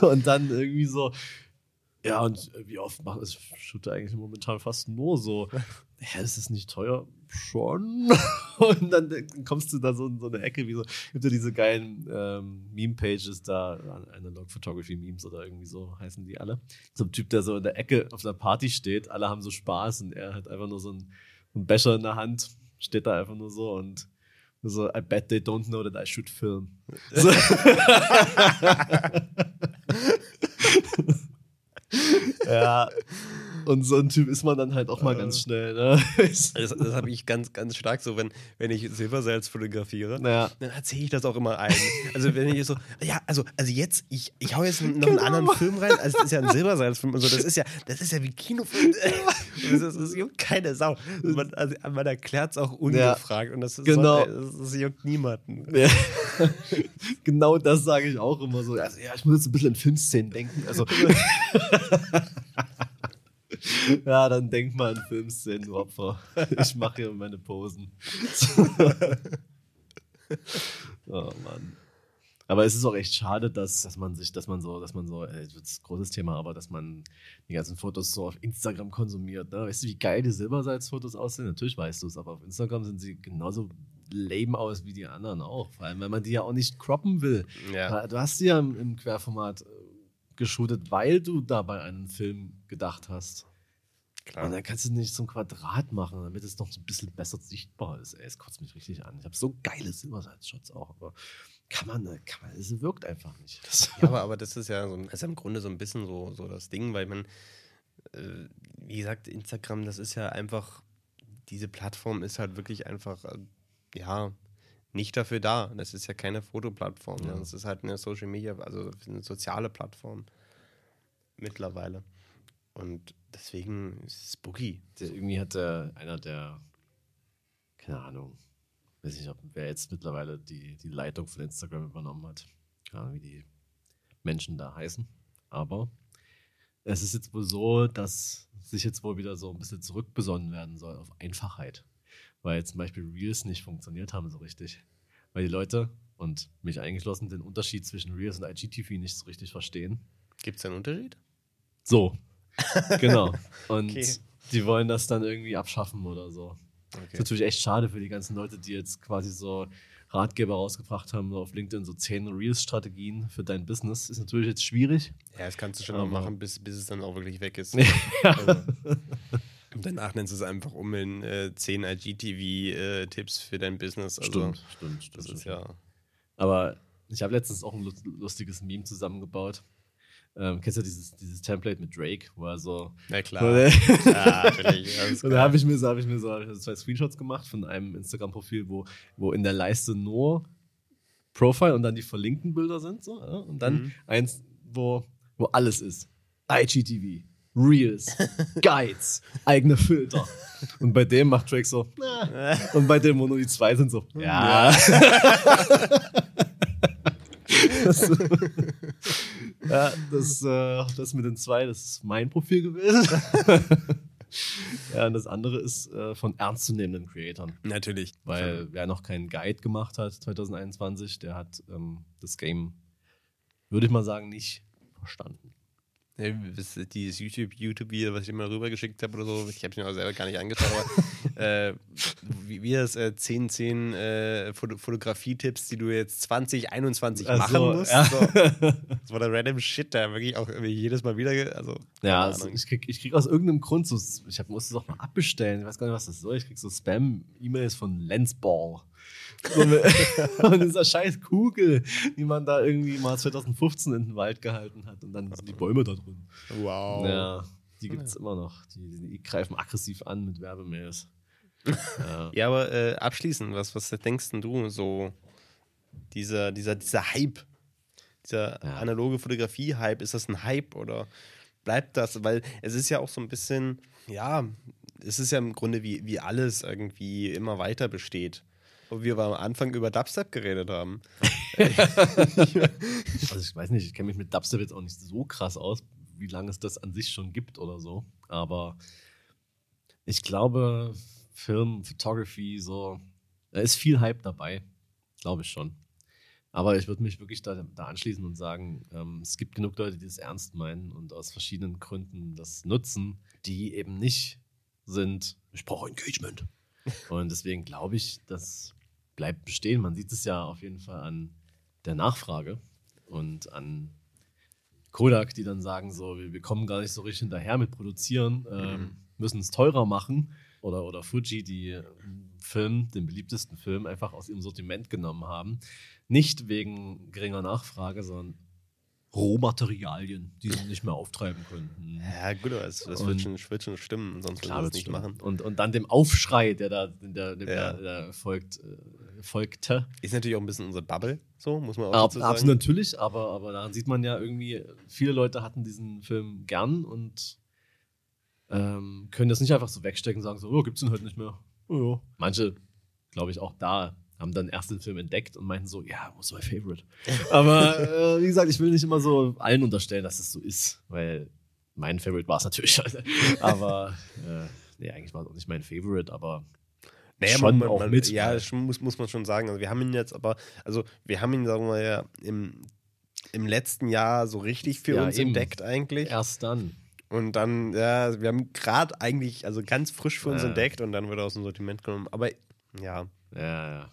Speaker 1: und dann irgendwie so, ja, und wie oft macht es, ich shoote eigentlich momentan fast nur so, ja, ist es nicht teuer? Schon. Und dann kommst du da so in so eine Ecke, wie so, gibt ja diese geilen ähm, Meme-Pages da, Analog Photography Memes oder irgendwie so heißen die alle. So ein Typ, der so in der Ecke auf einer Party steht, alle haben so Spaß und er hat einfach nur so einen, einen Becher in der Hand, steht da einfach nur so und so, I bet they don't know that I should film. So. ja. Und so ein Typ ist man dann halt auch mal ganz schnell. Ne?
Speaker 2: Das, das habe ich ganz, ganz stark so, wenn, wenn ich Silbersalz fotografiere,
Speaker 1: Ja.
Speaker 2: dann erzähle ich das auch immer ein. Also wenn ich so, ja, also, also jetzt, ich, ich hau jetzt noch einen
Speaker 1: Genau.
Speaker 2: anderen Film rein, also das ist ja ein Silbersalzfilm und so, das ist ja, das ist ja wie Kinofilm. Das, ist, das juckt keine Sau. Man, also, man erklärt es auch ungefragt und das, ist
Speaker 1: Genau.
Speaker 2: so, das, das juckt niemanden.
Speaker 1: Ja. genau das sage ich auch immer so. Also, ja, ich muss jetzt ein bisschen in Filmszenen denken. Also, ja, dann denk mal an Filmszenen, du Opfer. Ich mache hier meine Posen. oh Mann. Aber es ist auch echt schade, dass, dass man sich, dass man so, dass man so, äh, das ist ein großes Thema, aber dass man die ganzen Fotos so auf Instagram konsumiert. Ne? Weißt du, wie geil die Silbersalzfotos aussehen? Natürlich weißt du es, aber auf Instagram sind sie genauso lame aus wie die anderen auch. Vor allem, wenn man die ja auch nicht croppen will.
Speaker 2: Ja.
Speaker 1: Du hast die ja im, im Querformat geshootet, weil du dabei einen Film gedacht hast. Und
Speaker 2: Klar.
Speaker 1: dann kannst du nicht zum Quadrat machen, damit es noch so ein bisschen besser sichtbar ist. Ey, es kotzt mich richtig an. Ich habe so geile Silbersalz-Shots auch, aber kann man, äh, kann man, es wirkt einfach nicht.
Speaker 2: Ja, aber, aber das ist ja so, ist ja im Grunde so ein bisschen so, so das Ding, weil man, äh, wie gesagt, Instagram, das ist ja einfach, diese Plattform ist halt wirklich einfach, äh, ja, nicht dafür da. Das ist ja keine Fotoplattform. Ja. Das ist halt eine Social Media, also eine soziale Plattform mittlerweile. Und deswegen ist es spooky.
Speaker 1: irgendwie hat der, einer der, keine Ahnung, weiß nicht, ob wer jetzt mittlerweile die, die Leitung von Instagram übernommen hat. Keine Ahnung, wie die Menschen da heißen. Aber es ist jetzt wohl so, dass sich jetzt wohl wieder so ein bisschen zurückbesonnen werden soll auf Einfachheit. Weil zum Beispiel Reels nicht funktioniert haben so richtig. Weil die Leute und mich eingeschlossen den Unterschied zwischen Reels und IGTV nicht so richtig verstehen.
Speaker 2: Gibt es einen Unterschied?
Speaker 1: So. Genau. Und
Speaker 2: Okay.
Speaker 1: die wollen das dann irgendwie abschaffen oder so.
Speaker 2: Okay.
Speaker 1: ist natürlich echt schade für die ganzen Leute, die jetzt quasi so Ratgeber rausgebracht haben, so auf LinkedIn, so 10 Reels-Strategien für dein Business. Ist natürlich jetzt schwierig.
Speaker 2: Ja, das kannst du schon noch machen, bis, bis es dann auch wirklich weg ist.
Speaker 1: Ja.
Speaker 2: Also, danach nennst du es einfach um in äh, 10 IGTV-Tipps für dein Business. Also,
Speaker 1: stimmt, stimmt, stimmt.
Speaker 2: Das ist
Speaker 1: stimmt.
Speaker 2: ja.
Speaker 1: Aber ich habe letztens auch ein lust- lustiges Meme zusammengebaut. Ähm, kennst du dieses, dieses Template mit Drake, wo er so.
Speaker 2: Na klar. Ja, ist
Speaker 1: Und da habe ich mir so, hab ich mir so hab ich so zwei Screenshots gemacht von einem Instagram-Profil, wo, wo in der Leiste nur Profile und dann die verlinkten Bilder sind. So, ja? Und dann
Speaker 2: Mhm.
Speaker 1: eins, wo, wo alles ist. IGTV, Reels, Guides, eigene Filter. Und bei dem macht Drake so, na. Und bei dem, wo nur die zwei sind, so, ja. das, ja, das, äh, das mit den zwei, das ist mein Profil gewesen. ja, und das andere ist äh, von ernstzunehmenden Creatoren.
Speaker 2: Natürlich.
Speaker 1: Weil wer noch keinen Guide gemacht hat 2021, der hat ähm, das Game, würde ich mal sagen, nicht verstanden.
Speaker 2: Ist dieses YouTube- YouTube-Video, was ich mal rübergeschickt habe oder so, ich habe es mir auch selber gar nicht angeschaut, aber äh, wie, wie das äh, 10, 10 äh, Foto Fotografie-Tipps, die du jetzt 2021
Speaker 1: Ach
Speaker 2: machen
Speaker 1: so,
Speaker 2: musst.
Speaker 1: ja.
Speaker 2: So. Das war der random Shit, da wirklich auch jedes Mal wieder, also
Speaker 1: Ja, also ich krieg, ich krieg aus irgendeinem Grund so, ich hab, musste es auch mal abbestellen, ich weiß gar nicht, was das soll. Ich krieg so Spam-E-Mails von Lensball. Und dieser scheiß Kugel, die man da irgendwie mal 2015 in den Wald gehalten hat und dann sind die Bäume da drin.
Speaker 2: wow.
Speaker 1: Ja, die gibt es immer noch. Die, die greifen aggressiv an mit Werbemails. Ja.
Speaker 2: Ja, aber äh, abschließend, was, was denkst denn du so, dieser, dieser, dieser Hype, dieser
Speaker 1: Ja.
Speaker 2: analoge Fotografie-Hype, ist das ein Hype oder bleibt das? Weil es ist ja auch so ein bisschen, ja, es ist ja im Grunde wie, wie alles irgendwie immer weiter besteht. Wo wir am Anfang über Dubstep geredet haben.
Speaker 1: Also ich weiß nicht, ich kenne mich mit Dubstep jetzt auch nicht so krass aus, wie lange es das an sich schon gibt oder so. Aber ich glaube, Film, Photography, so, da ist viel Hype dabei. Glaube ich schon. Aber ich würde mich wirklich da, da anschließen und sagen, ähm, es gibt genug Leute, die es ernst meinen und aus verschiedenen Gründen das nutzen, die eben nicht sind, ich brauche Engagement. Und deswegen glaube ich, das bleibt bestehen. Man sieht es ja auf jeden Fall an der Nachfrage und an Kodak, die dann sagen, so, wir, wir kommen gar nicht so richtig hinterher mit Produzieren, ähm, müssen es teurer machen. Oder, oder Fuji, die Film, den beliebtesten Film, einfach aus ihrem Sortiment genommen haben. Nicht wegen geringer Nachfrage, sondern Rohmaterialien, die sie nicht mehr auftreiben könnten.
Speaker 2: Ja, gut, aber es, das
Speaker 1: Und-
Speaker 2: wird schon, wird schon stimmen, sonst würden wir
Speaker 1: wird's
Speaker 2: das nicht
Speaker 1: stimmen.
Speaker 2: machen.
Speaker 1: Und, und dann dem Aufschrei, der da der, der,
Speaker 2: Ja.
Speaker 1: der, folgt, äh, folgte.
Speaker 2: Ist natürlich auch ein bisschen unsere Bubble, so, muss man auch
Speaker 1: Ab,
Speaker 2: sagen.
Speaker 1: absolut natürlich, aber, aber daran sieht man ja irgendwie, viele Leute hatten diesen Film gern und ähm, können das nicht einfach so wegstecken und sagen so, oh, gibt's den heute nicht mehr. Oh, ja. Manche, glaube ich, auch da haben dann erst den Film entdeckt und meinten so, ja, was my favorite. Aber äh, wie gesagt, ich will nicht immer so allen unterstellen, dass es so ist, weil mein Favorite war es natürlich. aber äh, nee, eigentlich war es auch nicht mein Favorite, aber
Speaker 2: Naja,
Speaker 1: schon
Speaker 2: man,
Speaker 1: auch
Speaker 2: man,
Speaker 1: mit.
Speaker 2: Ja, schon muss, muss man schon sagen. Also wir haben ihn jetzt aber, also wir haben ihn, sagen wir ja, im, im letzten Jahr so richtig für
Speaker 1: Ja,
Speaker 2: uns
Speaker 1: eben.
Speaker 2: entdeckt eigentlich.
Speaker 1: erst dann.
Speaker 2: Und dann, ja, wir haben gerade eigentlich, also ganz frisch für uns
Speaker 1: Ja.
Speaker 2: entdeckt und dann wurde er aus dem Sortiment genommen. Aber ja,
Speaker 1: Ja, ja.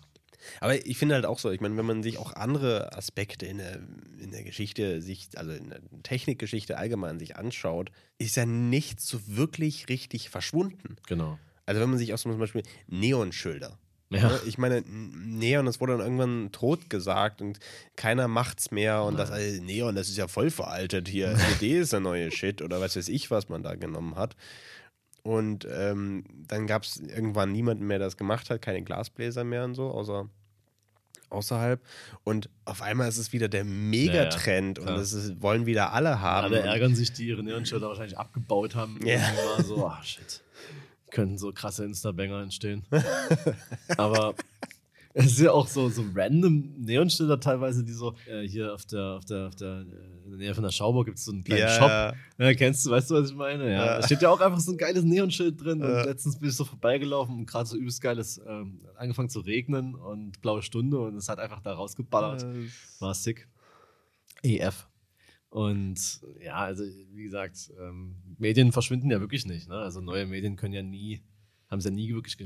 Speaker 2: Aber ich finde halt auch so, ich meine, wenn man sich auch andere Aspekte in der, in der Geschichte, sich, also in der Technikgeschichte allgemein sich anschaut, ist ja nichts so wirklich richtig verschwunden.
Speaker 1: Genau.
Speaker 2: Also wenn man sich auch so zum Beispiel Neonschilder.
Speaker 1: Ja.
Speaker 2: Ne? Ich meine, Neon, das wurde dann irgendwann tot gesagt und keiner macht's mehr und das also Neon, das ist ja voll veraltet hier. LED ist der neue Shit oder was weiß ich, was man da genommen hat. Und ähm, dann gab es irgendwann niemanden mehr, der das gemacht hat, keine Glasbläser mehr und so, außer außerhalb. Und auf einmal ist es wieder der Megatrend und
Speaker 1: klar.
Speaker 2: das ist, wollen wieder alle haben.
Speaker 1: Alle
Speaker 2: Und-
Speaker 1: ärgern sich, die ihre Neonschilder wahrscheinlich abgebaut haben.
Speaker 2: Ja.
Speaker 1: So, ah, shit. Können so krasse Insta-Banger entstehen. Aber es ist ja auch so, so random Neonschilder teilweise, die so, äh, hier auf der, auf der, auf der, in der Nähe von der Schauburg gibt es so einen kleinen
Speaker 2: ja,
Speaker 1: Shop. Ja, kennst du, weißt du, was ich meine? Ja.
Speaker 2: Ja.
Speaker 1: Da steht ja auch einfach so ein geiles Neonschild drin.
Speaker 2: Ja.
Speaker 1: Und letztens bin ich so vorbeigelaufen und gerade so übelst geiles, ähm, angefangen zu regnen und blaue Stunde und es hat einfach da rausgeballert. War sick. EF. Und ja, also wie gesagt, ähm, Medien verschwinden ja wirklich nicht. Ne? Also neue Medien können ja nie, haben es ja nie wirklich,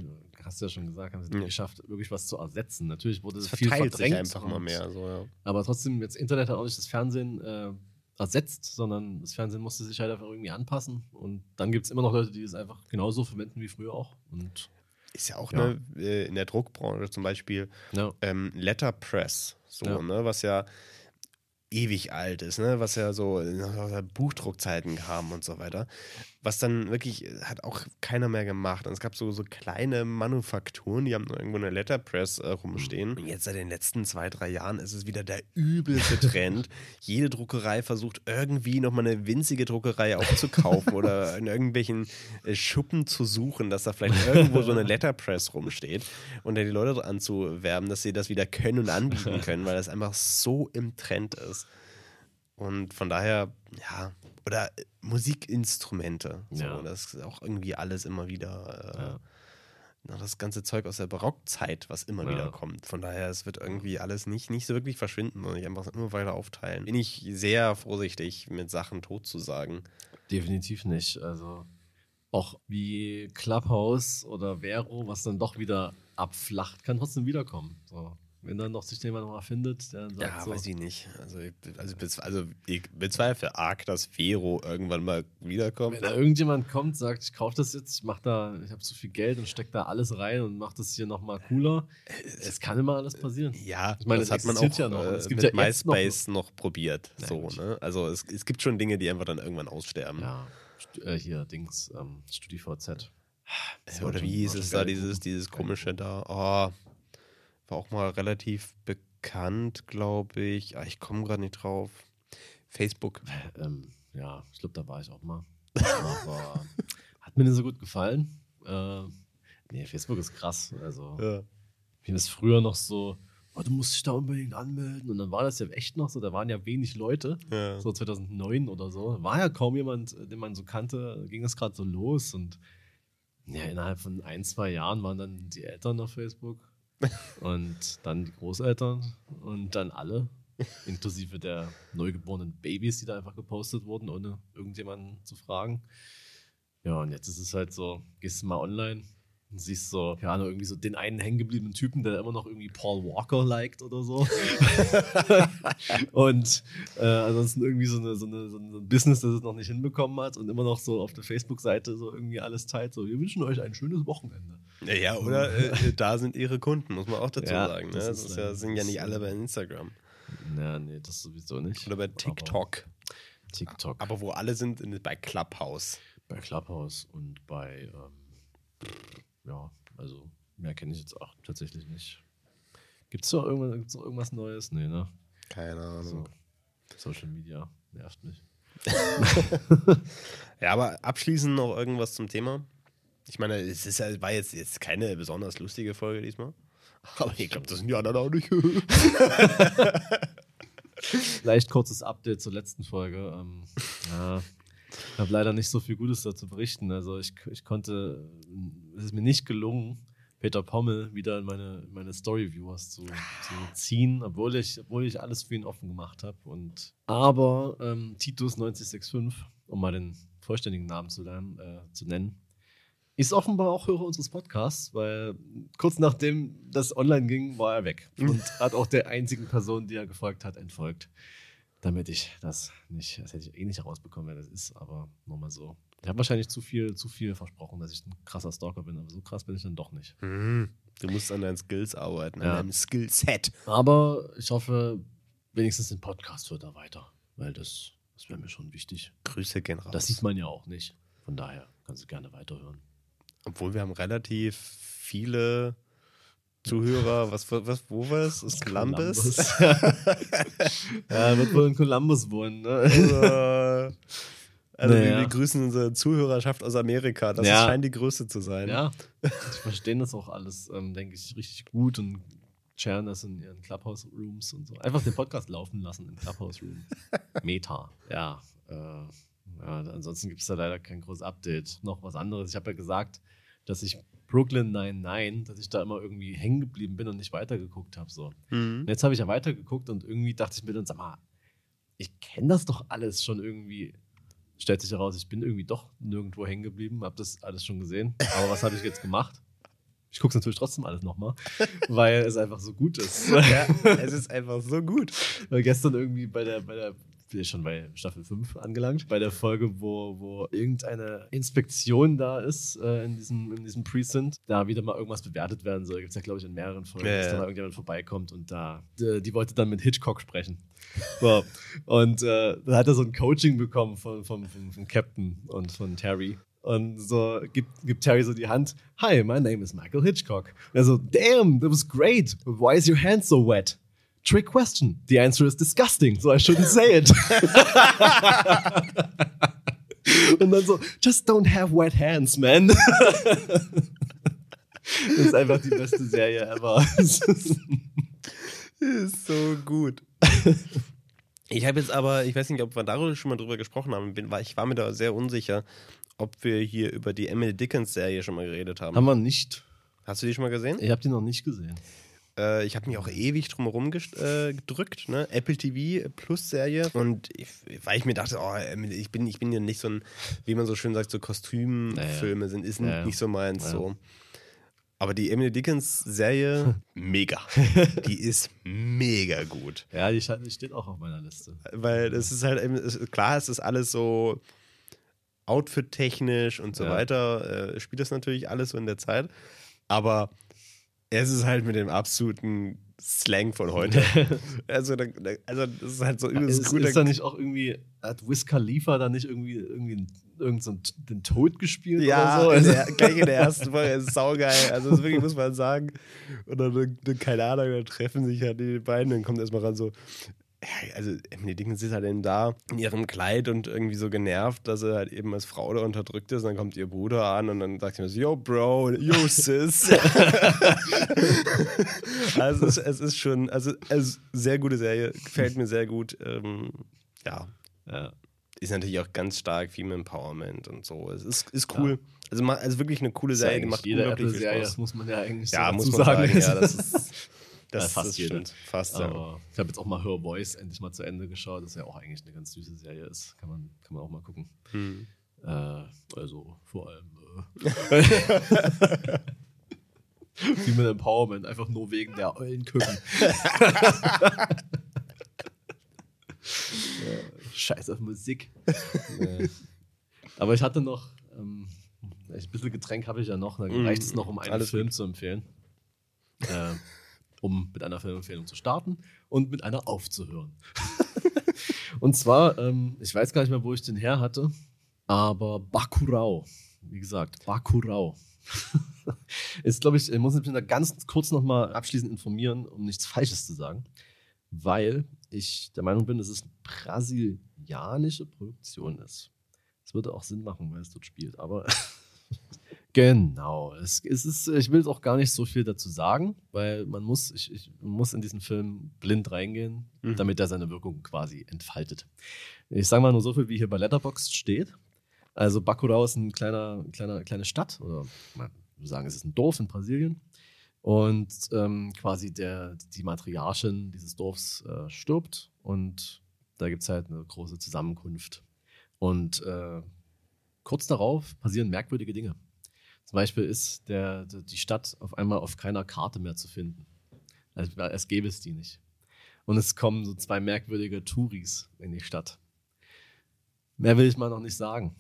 Speaker 1: hast du ja schon gesagt, haben es nie
Speaker 2: Ja.
Speaker 1: geschafft, wirklich was zu ersetzen. Natürlich wurde
Speaker 2: es
Speaker 1: viel verdrängt.
Speaker 2: einfach
Speaker 1: und-
Speaker 2: mehr. So, ja.
Speaker 1: Aber trotzdem, jetzt Internet hat auch nicht das Fernsehen äh, ersetzt, sondern das Fernsehen musste sich halt einfach irgendwie anpassen. Und dann gibt es immer noch Leute, die es einfach genauso verwenden wie früher auch. Und
Speaker 2: Ist ja auch
Speaker 1: Ja.
Speaker 2: Ne, äh, in der Druckbranche zum Beispiel
Speaker 1: ja,
Speaker 2: ähm, Letterpress, so,
Speaker 1: Ja.
Speaker 2: ne, was ja ewig alt ist, ne, was ja so in Buchdruckzeiten kam und so weiter. Was dann wirklich, äh, hat auch keiner mehr gemacht. Und es gab so, so kleine Manufakturen, die haben irgendwo eine Letterpress äh, rumstehen. Und jetzt seit den letzten zwei, drei Jahren ist es wieder der übelste Trend. Jede Druckerei versucht irgendwie nochmal eine winzige Druckerei aufzukaufen oder in irgendwelchen äh, Schuppen zu suchen, dass da vielleicht irgendwo so eine Letterpress rumsteht und da die Leute anzuwerben, dass sie das wieder können und anbieten können, weil das einfach so im Trend ist. Und von daher, ja, oder äh, Musikinstrumente. So,
Speaker 1: Ja.
Speaker 2: Das ist auch irgendwie alles immer wieder. Äh,
Speaker 1: Ja.
Speaker 2: das ganze Zeug aus der Barockzeit, was immer
Speaker 1: Ja.
Speaker 2: wieder kommt. Von daher, es wird irgendwie alles nicht, nicht so wirklich verschwinden, sondern ich einfach immer weiter aufteilen. Bin ich sehr vorsichtig, mit Sachen tot zu sagen.
Speaker 1: definitiv nicht. Also auch wie Clubhouse oder Vero, was dann doch wieder abflacht, kann trotzdem wiederkommen. So. Wenn dann noch sich jemand noch mal findet, der dann sagt
Speaker 2: Ja,
Speaker 1: so,
Speaker 2: weiß ich nicht. Also ich, also, also ich bezweifle arg, dass Vero irgendwann mal wiederkommt.
Speaker 1: Wenn da irgendjemand kommt, sagt, ich kaufe das jetzt, ich mach da, ich habe zu viel Geld und steck da alles rein und mach das hier nochmal cooler. Es kann immer alles passieren.
Speaker 2: Ja,
Speaker 1: Ich meine,
Speaker 2: das
Speaker 1: das
Speaker 2: hat man auch
Speaker 1: ja noch.
Speaker 2: äh,
Speaker 1: Es gibt
Speaker 2: mit
Speaker 1: ja jetzt noch-
Speaker 2: MySpace noch, probiert.
Speaker 1: Na
Speaker 2: so, ne? Also es, es gibt schon Dinge, die einfach dann irgendwann aussterben.
Speaker 1: Ja, äh, hier, Dings, ähm, StudiVZ. Das war
Speaker 2: Oder wie hieß es da, dieses, dieses komische da? Oh, war auch mal relativ bekannt, glaube ich. Ah, ich komme gerade nicht drauf. Facebook.
Speaker 1: Ähm, ja, ich glaube, da war ich auch mal. Aber hat mir nicht so gut gefallen. Äh, nee, Facebook ist krass. Also,
Speaker 2: Ja.
Speaker 1: wie das früher noch so, oh, du musst dich da unbedingt anmelden. Und dann war das ja echt noch so, da waren ja wenig Leute,
Speaker 2: Ja.
Speaker 1: so 2009 oder so. War ja kaum jemand, äh, den man so kannte, ging das gerade so los. Und ja, innerhalb von ein, zwei Jahren waren dann die Eltern auf Facebook und dann die Großeltern und dann alle, inklusive der neugeborenen Babys, die da einfach gepostet wurden, ohne irgendjemanden zu fragen. Ja, und jetzt ist es halt so, gehst du mal online und siehst so, keine Ahnung, irgendwie so den einen hängengebliebenen Typen, der immer noch irgendwie Paul Walker liked oder so. und äh, ansonsten irgendwie so, eine, so, eine, so ein Business, das es noch nicht hinbekommen hat und immer noch so auf der Facebook-Seite so irgendwie alles teilt. So, wir wünschen euch ein schönes Wochenende.
Speaker 2: Ja, ja oder äh, da sind ihre Kunden, muss man auch dazu
Speaker 1: Ja,
Speaker 2: sagen. Ne?
Speaker 1: das
Speaker 2: Das,
Speaker 1: ist
Speaker 2: ja, sind ja nicht alle bei
Speaker 1: leider-
Speaker 2: Instagram
Speaker 1: Ja, nee, das sowieso nicht.
Speaker 2: oder bei
Speaker 1: Aber
Speaker 2: TikTok.
Speaker 1: TikTok.
Speaker 2: Aber wo alle sind, in- bei Clubhouse.
Speaker 1: bei Clubhouse und bei, ähm, ja, also mehr kenne ich jetzt auch tatsächlich nicht. Gibt es noch, irgendwas- gibt's noch irgendwas Neues? Nee, ne?
Speaker 2: Keine
Speaker 1: So,
Speaker 2: Ahnung.
Speaker 1: Social Media nervt mich.
Speaker 2: Ja, aber abschließend noch irgendwas zum Thema. Ich meine, es ist, war jetzt, jetzt keine besonders lustige Folge diesmal. Aber ich glaube, das sind die anderen auch nicht.
Speaker 1: Leicht kurzes Update zur letzten Folge. Ähm, ja, ich habe leider nicht so viel Gutes dazu berichten. Also ich, ich konnte, es ist mir nicht gelungen, Peter Pommel wieder in meine, in meine Story-Viewers zu, zu ziehen, obwohl ich, obwohl ich alles für ihn offen gemacht habe. Und aber ähm, Titus 9065, um mal den vollständigen Namen zu, lernen, äh, zu nennen, ist offenbar auch Hörer unseres Podcasts, weil kurz nachdem das online ging, war er weg und hat auch der einzigen Person, die er gefolgt hat, entfolgt. Damit ich das nicht, das hätte ich eh nicht herausbekommen, wer das ist, aber nur mal so. Ich habe wahrscheinlich zu viel, zu viel versprochen, dass ich ein krasser Stalker bin, aber so krass bin ich dann doch nicht.
Speaker 2: Mhm. Du musst an deinen Skills arbeiten,
Speaker 1: Ja.
Speaker 2: an deinem Skillset.
Speaker 1: Aber ich hoffe, wenigstens den Podcast hört er weiter, weil das, das wäre mir schon wichtig.
Speaker 2: Grüße gehen raus.
Speaker 1: Das sieht man ja auch nicht. Von daher kannst du gerne weiterhören.
Speaker 2: Obwohl wir haben relativ viele Zuhörer. Was, was wo war das? Ist Columbus?
Speaker 1: ja, wird wohl in Columbus wohnen. Ne?
Speaker 2: also also
Speaker 1: Naja.
Speaker 2: wir, grüßen unsere Zuhörerschaft aus Amerika. Das
Speaker 1: Ja.
Speaker 2: scheint die größte zu sein.
Speaker 1: Ja, die verstehen das auch alles, ähm, denke ich, richtig gut und sharen das in ihren Clubhouse-Rooms und so. Einfach den Podcast laufen lassen im Clubhouse-Room. Meta. Ja, äh, ja ansonsten gibt es da leider kein großes Update. Noch was anderes. Ich habe ja gesagt, dass ich Brooklyn 99, dass ich da immer irgendwie hängen geblieben bin und nicht weitergeguckt habe. So.
Speaker 2: Mhm.
Speaker 1: Jetzt habe ich ja weitergeguckt und irgendwie dachte ich mir dann, sag mal, ich kenne das doch alles schon irgendwie. Stellt sich heraus, ich bin irgendwie doch nirgendwo hängen geblieben, habe das alles schon gesehen. Aber was habe ich jetzt gemacht? Ich gucke es natürlich trotzdem alles nochmal, weil es einfach so gut ist.
Speaker 2: Ja, es ist einfach so gut.
Speaker 1: Weil gestern irgendwie bei der, bei der, bin ich schon bei Staffel 5 angelangt, bei der Folge, wo, wo irgendeine Inspektion da ist äh, in, diesem, in diesem Precinct, da wieder mal irgendwas bewertet werden soll. Gibt es ja, glaube ich, in mehreren Folgen,
Speaker 2: Ja,
Speaker 1: dass da mal irgendjemand vorbeikommt und da, die, die wollte dann mit Hitchcock sprechen. So. Und äh, dann hat er so ein Coaching bekommen von, von, von, von Captain und von Terry. Und so gibt, gibt Terry so die Hand. Hi, my name is Michael Hitchcock. Und er so, damn, that was great. Why is your hand so wet? Trick question. The answer is disgusting, so I shouldn't say it. Und dann so, just don't have wet hands, man. Das ist einfach die beste Serie ever.
Speaker 2: Ist so gut. Ich habe jetzt aber, ich weiß nicht, ob wir darüber schon mal drüber gesprochen haben. Bin, ich war mir da sehr unsicher, ob wir hier über die Emily Dickens Serie schon mal geredet haben.
Speaker 1: Haben wir nicht.
Speaker 2: Hast du die schon mal gesehen?
Speaker 1: Ich habe die noch nicht gesehen.
Speaker 2: Äh, ich habe mich auch ewig drum herum äh, gedrückt, ne? Apple TV Plus Serie. Und ich, weil ich mir dachte, oh, Emily, ich bin, ich bin ja nicht so ein, wie man so schön sagt, so Kostümfilme sind, ist
Speaker 1: Ja, ja.
Speaker 2: nicht so meins
Speaker 1: Ja.
Speaker 2: so. Aber die Emily Dickens Serie, mega. Die ist mega gut.
Speaker 1: Ja, die steht auch auf meiner Liste.
Speaker 2: Weil es ist halt, klar, es ist alles so outfit-technisch und so
Speaker 1: Ja.
Speaker 2: weiter, äh, spielt das natürlich alles so in der Zeit. Aber es ist halt mit dem absoluten Slang von heute. also, da, da, also, das ist halt so übelst
Speaker 1: Ist,
Speaker 2: gut.
Speaker 1: ist da nicht auch irgendwie, hat Wiz Khalifa da nicht irgendwie, irgendwie irgend so einen- den Tod gespielt
Speaker 2: ja,
Speaker 1: oder so?
Speaker 2: der, gleich in der ersten Folge ist saugeil. Also, das wirklich, muss man sagen. Und dann, dann, keine Ahnung, dann treffen sich halt die beiden, dann kommt erstmal ran so, ja, also Emily Dickens sitzt halt eben da in ihrem Kleid und irgendwie so genervt, dass er halt eben als Frau da unterdrückt ist. Und dann kommt ihr Bruder an und dann sagt sie mir so, yo, Bro, yo, Sis. also es, es ist schon, also es ist eine sehr gute Serie, gefällt mir sehr gut. Ähm, ja.
Speaker 1: Ja.
Speaker 2: Ist natürlich auch ganz stark Female Empowerment und so. Es ist, ist cool. Also, ma- also wirklich eine coole Serie, die macht
Speaker 1: jede
Speaker 2: unglaublich Spaß.
Speaker 1: das muss man ja eigentlich
Speaker 2: Ja,
Speaker 1: so
Speaker 2: muss man sagen.
Speaker 1: sagen.
Speaker 2: Ja, das ist, das,
Speaker 1: Ja, fast
Speaker 2: das
Speaker 1: jede.
Speaker 2: stimmt. Fast, ja.
Speaker 1: Ich habe jetzt auch mal Her Voice endlich mal zu Ende geschaut, das ja auch eigentlich eine ganz süße Serie ist. Kann man, kann man auch mal gucken.
Speaker 2: Hm.
Speaker 1: Äh, also vor allem äh, Female Empowerment, einfach nur wegen der Küken. Ja, Scheiß auf Musik. Nee. Aber ich hatte noch, ähm, ein bisschen Getränk habe ich ja noch, dann
Speaker 2: Mm,
Speaker 1: reicht es noch, um einen
Speaker 2: alles
Speaker 1: Film zu empfehlen. Äh, um mit einer Filmempfehlung zu starten und mit einer aufzuhören. und zwar, ähm, ich weiß gar nicht mehr, wo ich den her hatte, aber Bakurau. Wie gesagt, Bakurau. ist, glaube ich, ich muss mich da ganz kurz nochmal abschließend informieren, um nichts Falsches zu sagen, weil ich der Meinung bin, dass es eine brasilianische Produktion ist. Das würde auch Sinn machen, weil es dort spielt, aber genau. Es, es ist, ich will auch gar nicht so viel dazu sagen, weil man muss, ich, ich muss in diesen Film blind reingehen,
Speaker 2: Mhm.
Speaker 1: damit er seine Wirkung quasi entfaltet. Ich sage mal nur so viel, wie hier bei Letterboxd steht. Also Bacurau ist ein kleiner, kleiner, kleine Stadt, oder man würde sagen, es ist ein Dorf in Brasilien. Und ähm, quasi der, die Matriarchin dieses Dorfs äh, stirbt und da gibt es halt eine große Zusammenkunft. Und äh, kurz darauf passieren merkwürdige Dinge. Zum Beispiel ist der, die Stadt auf einmal auf keiner Karte mehr zu finden. Als, als gäbe es die nicht. Und es kommen so zwei merkwürdige Touris in die Stadt. Mehr will ich mal noch nicht sagen.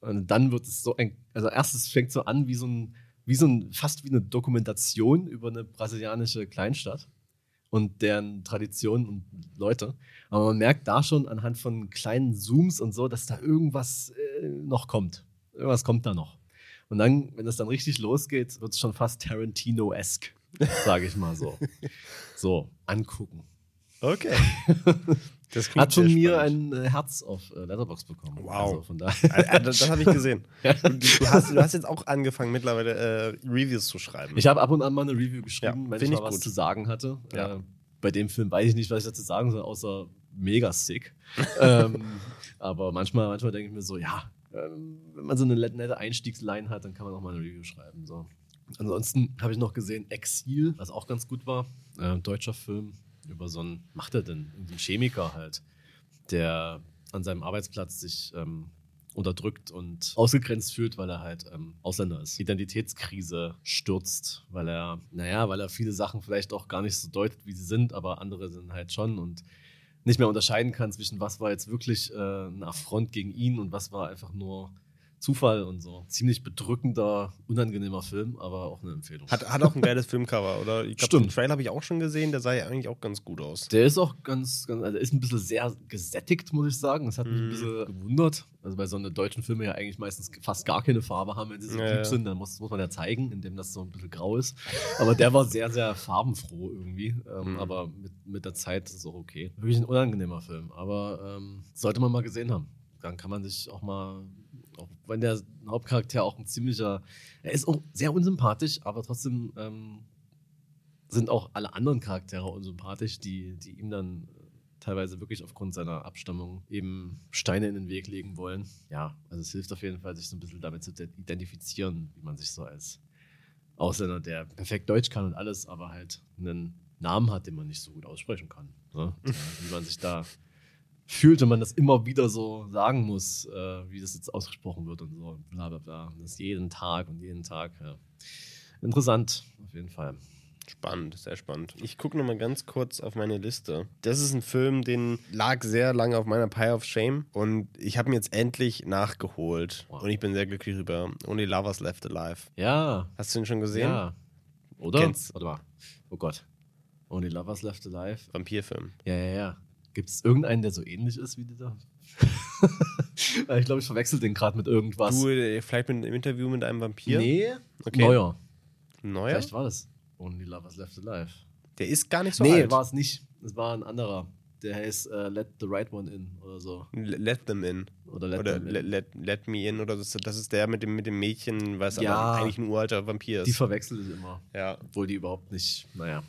Speaker 1: Und dann wird es so ein, also erstes fängt so an wie so ein, wie so ein, fast wie eine Dokumentation über eine brasilianische Kleinstadt und deren Traditionen und Leute. Aber man merkt da schon anhand von kleinen Zooms und so, dass da irgendwas äh, noch kommt. Irgendwas kommt da noch. Und dann, wenn es dann richtig losgeht, wird es schon fast Tarantino-esque, sage ich mal so. So, angucken.
Speaker 2: Okay. Das
Speaker 1: Hat von mir ein äh, Herz auf äh, Letterbox bekommen.
Speaker 2: Wow.
Speaker 1: Also von daher.
Speaker 2: Ah, ah, Das, das habe ich gesehen. Du, du, hast, du hast jetzt auch angefangen, mittlerweile äh, Reviews zu schreiben.
Speaker 1: Ich habe ab und an mal eine Review geschrieben,
Speaker 2: Ja,
Speaker 1: wenn ich mal
Speaker 2: ich
Speaker 1: was
Speaker 2: gut.
Speaker 1: zu sagen hatte.
Speaker 2: Ja.
Speaker 1: Äh, bei dem Film weiß ich nicht, was ich dazu sagen soll, außer mega sick. ähm, aber manchmal, manchmal denke ich mir so, ja, wenn man so eine nette Einstiegsline hat, dann kann man auch mal eine Review schreiben. So. Ansonsten habe ich noch gesehen Exil, was auch ganz gut war. Äh, deutscher Film über so einen, macht er denn? Einen Chemiker halt, der an seinem Arbeitsplatz sich ähm, unterdrückt und ausgegrenzt fühlt, weil er halt ähm, Ausländer ist. Identitätskrise stürzt, weil er, naja, weil er viele Sachen vielleicht auch gar nicht so deutet, wie sie sind, aber andere sind halt schon und nicht mehr unterscheiden kann zwischen was war jetzt wirklich äh, ein Affront gegen ihn und was war einfach nur Zufall und so. Ziemlich bedrückender, unangenehmer Film, aber auch eine Empfehlung.
Speaker 2: Hat, hat auch ein geiles Filmcover, oder? Ich glaube,
Speaker 1: Stimmt.
Speaker 2: den Trailer habe ich auch schon gesehen, der sah ja eigentlich auch ganz gut aus.
Speaker 1: Der ist auch ganz, ganz also ist ein bisschen sehr gesättigt, muss ich sagen. Das hat mich ein
Speaker 2: Mhm.
Speaker 1: bisschen gewundert. Also weil so eine deutschen Filme ja eigentlich meistens fast gar keine Farbe haben, wenn sie so
Speaker 2: Ja, ja.
Speaker 1: sind, dann muss, muss man ja zeigen, indem das so ein bisschen grau ist. Aber der war sehr, sehr farbenfroh irgendwie. Ähm,
Speaker 2: Mhm.
Speaker 1: Aber mit, mit der Zeit ist es auch okay. Wirklich ein unangenehmer Film, aber ähm, sollte man mal gesehen haben. Dann kann man sich auch mal, auch wenn der Hauptcharakter auch ein ziemlicher, er ist auch sehr unsympathisch, aber trotzdem ähm, sind auch alle anderen Charaktere unsympathisch, die, die ihm dann äh, teilweise wirklich aufgrund seiner Abstammung eben Steine in den Weg legen wollen. Ja, also es hilft auf jeden Fall, sich so ein bisschen damit zu identifizieren, wie man sich so als Ausländer, der perfekt Deutsch kann und alles, aber halt einen Namen hat, den man nicht so gut aussprechen kann. Ne? Wie man sich da fühlt, wenn man das immer wieder so sagen muss, äh, wie das jetzt ausgesprochen wird und so, bla bla bla. Und Das jeden Tag und jeden Tag. Ja. Interessant, auf jeden Fall.
Speaker 2: Spannend, sehr spannend. Ich gucke nochmal ganz kurz auf meine Liste. Das ist ein Film, den lag sehr lange auf meiner Pile of Shame und ich habe ihn jetzt endlich nachgeholt.
Speaker 1: Wow.
Speaker 2: Und ich bin sehr glücklich drüber. Only Lovers Left Alive.
Speaker 1: Ja,
Speaker 2: Hast du ihn schon gesehen?
Speaker 1: ja. Oder?
Speaker 2: Kennst-
Speaker 1: Warte mal. Oh Gott. Only Lovers Left Alive.
Speaker 2: Vampirfilm.
Speaker 1: Ja, ja, ja. Gibt es irgendeinen, der so ähnlich ist wie dieser? ich glaube, ich verwechsel den gerade mit irgendwas.
Speaker 2: Du, äh, vielleicht mit einem Interview mit einem Vampir?
Speaker 1: Nee,
Speaker 2: Okay.
Speaker 1: neuer.
Speaker 2: Neuer?
Speaker 1: Vielleicht war das Only Lovers Left Alive.
Speaker 2: Der ist gar nicht so
Speaker 1: nee,
Speaker 2: alt.
Speaker 1: war es nicht. Es war ein anderer. Der heißt äh, Let the Right One In oder so.
Speaker 2: Let them in.
Speaker 1: Oder Let
Speaker 2: oder
Speaker 1: Them In.
Speaker 2: let, let, let me in oder das, das ist der mit dem, mit dem Mädchen, was
Speaker 1: Ja.
Speaker 2: aber eigentlich ein uralter Vampir ist.
Speaker 1: Die verwechsel ich immer.
Speaker 2: ja,
Speaker 1: Obwohl die überhaupt nicht, naja,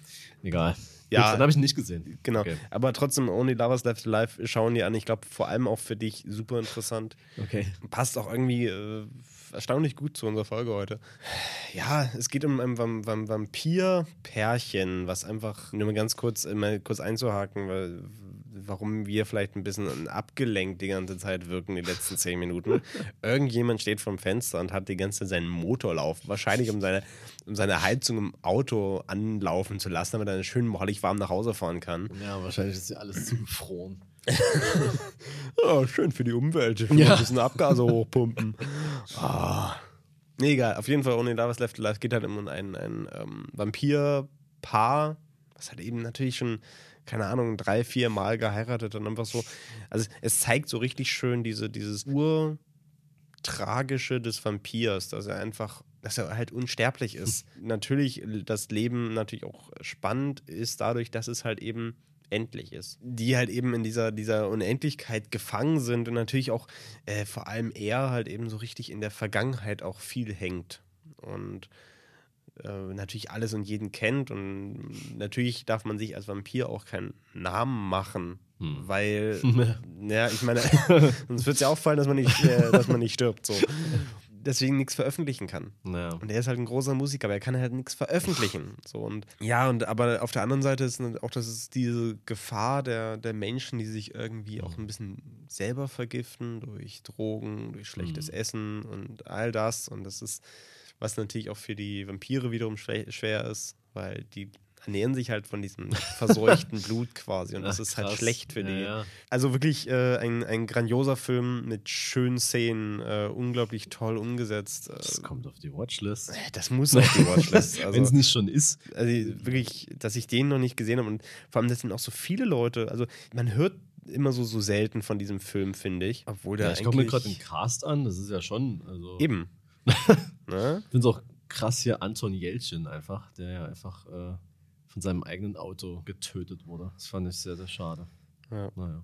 Speaker 1: egal.
Speaker 2: Ja.
Speaker 1: Gut, dann habe ich nicht gesehen.
Speaker 2: genau.
Speaker 1: Okay.
Speaker 2: Aber trotzdem, Only Lovers Left Alive schauen die an. Ich glaube, vor allem auch für dich super interessant.
Speaker 1: okay.
Speaker 2: Passt auch irgendwie äh, erstaunlich gut zu unserer Folge heute. Ja, es geht um ein Vam- Vam- Vampir-Pärchen, was einfach, nur mal ganz kurz, äh, mal kurz einzuhaken, weil, warum wir vielleicht ein bisschen abgelenkt die ganze Zeit wirken, die letzten zehn Minuten. Irgendjemand steht vom Fenster und hat die ganze Zeit seinen Motor laufen, wahrscheinlich um seine, um seine Heizung im Auto anlaufen zu lassen, damit er dann schön mollig warm nach Hause fahren kann.
Speaker 1: Ja, wahrscheinlich ist ja alles zugefroren.
Speaker 2: Oh, schön für die Umwelt. Ich will
Speaker 1: Ja.
Speaker 2: ein bisschen Abgase hochpumpen. Ah. Nee, egal. Auf jeden Fall, ohne Lovers Left Alive geht halt um ein, ein ähm, Vampir-Paar, was halt eben natürlich schon, keine Ahnung, drei, vier Mal geheiratet und einfach so. Also, es zeigt so richtig schön diese, dieses Urtragische des Vampirs, dass er einfach. Dass er halt unsterblich ist. natürlich, das Leben natürlich auch spannend ist dadurch, dass es halt eben endlich ist. Die halt eben in dieser, dieser Unendlichkeit gefangen sind und natürlich auch äh, vor allem er halt eben so richtig in der Vergangenheit auch viel hängt. Und äh, natürlich alles und jeden kennt und natürlich darf man sich als Vampir auch keinen Namen machen,
Speaker 1: Hm.
Speaker 2: weil, ja, ich meine, sonst wird es ja auffallen, dass man nicht, äh, dass man nicht stirbt, so. Deswegen nichts veröffentlichen kann.
Speaker 1: Naja.
Speaker 2: Und er ist halt ein großer Musiker, aber er kann halt nichts veröffentlichen. So und ja, und aber auf der anderen Seite ist auch das ist diese Gefahr der, der Menschen, die sich irgendwie auch ein bisschen selber vergiften durch Drogen, durch schlechtes
Speaker 1: Mhm.
Speaker 2: Essen und all das. Und das ist, was natürlich auch für die Vampire wiederum schwer ist, weil die ernähren sich halt von diesem verseuchten Blut quasi. Und das
Speaker 1: Ach,
Speaker 2: ist halt
Speaker 1: krass.
Speaker 2: schlecht für
Speaker 1: ja,
Speaker 2: die.
Speaker 1: Ja.
Speaker 2: Also wirklich äh, ein, ein grandioser Film mit schönen Szenen, äh, unglaublich toll umgesetzt. Äh,
Speaker 1: Das kommt auf die Watchlist.
Speaker 2: das muss auf die Watchlist.
Speaker 1: Wenn es
Speaker 2: Also,
Speaker 1: nicht schon ist.
Speaker 2: also wirklich, dass ich den noch nicht gesehen habe und vor allem, das sind auch so viele Leute. Also man hört immer so, so selten von diesem Film, finde ich. Obwohl der
Speaker 1: Ja, ich gucke mir gerade den Cast an, das ist ja schon. Also,
Speaker 2: Eben. ne?
Speaker 1: Ich finde es auch krass hier Anton Jeltsin einfach, der ja einfach äh, von seinem eigenen Auto getötet wurde. Das fand ich sehr, sehr schade.
Speaker 2: Ja.
Speaker 1: Naja.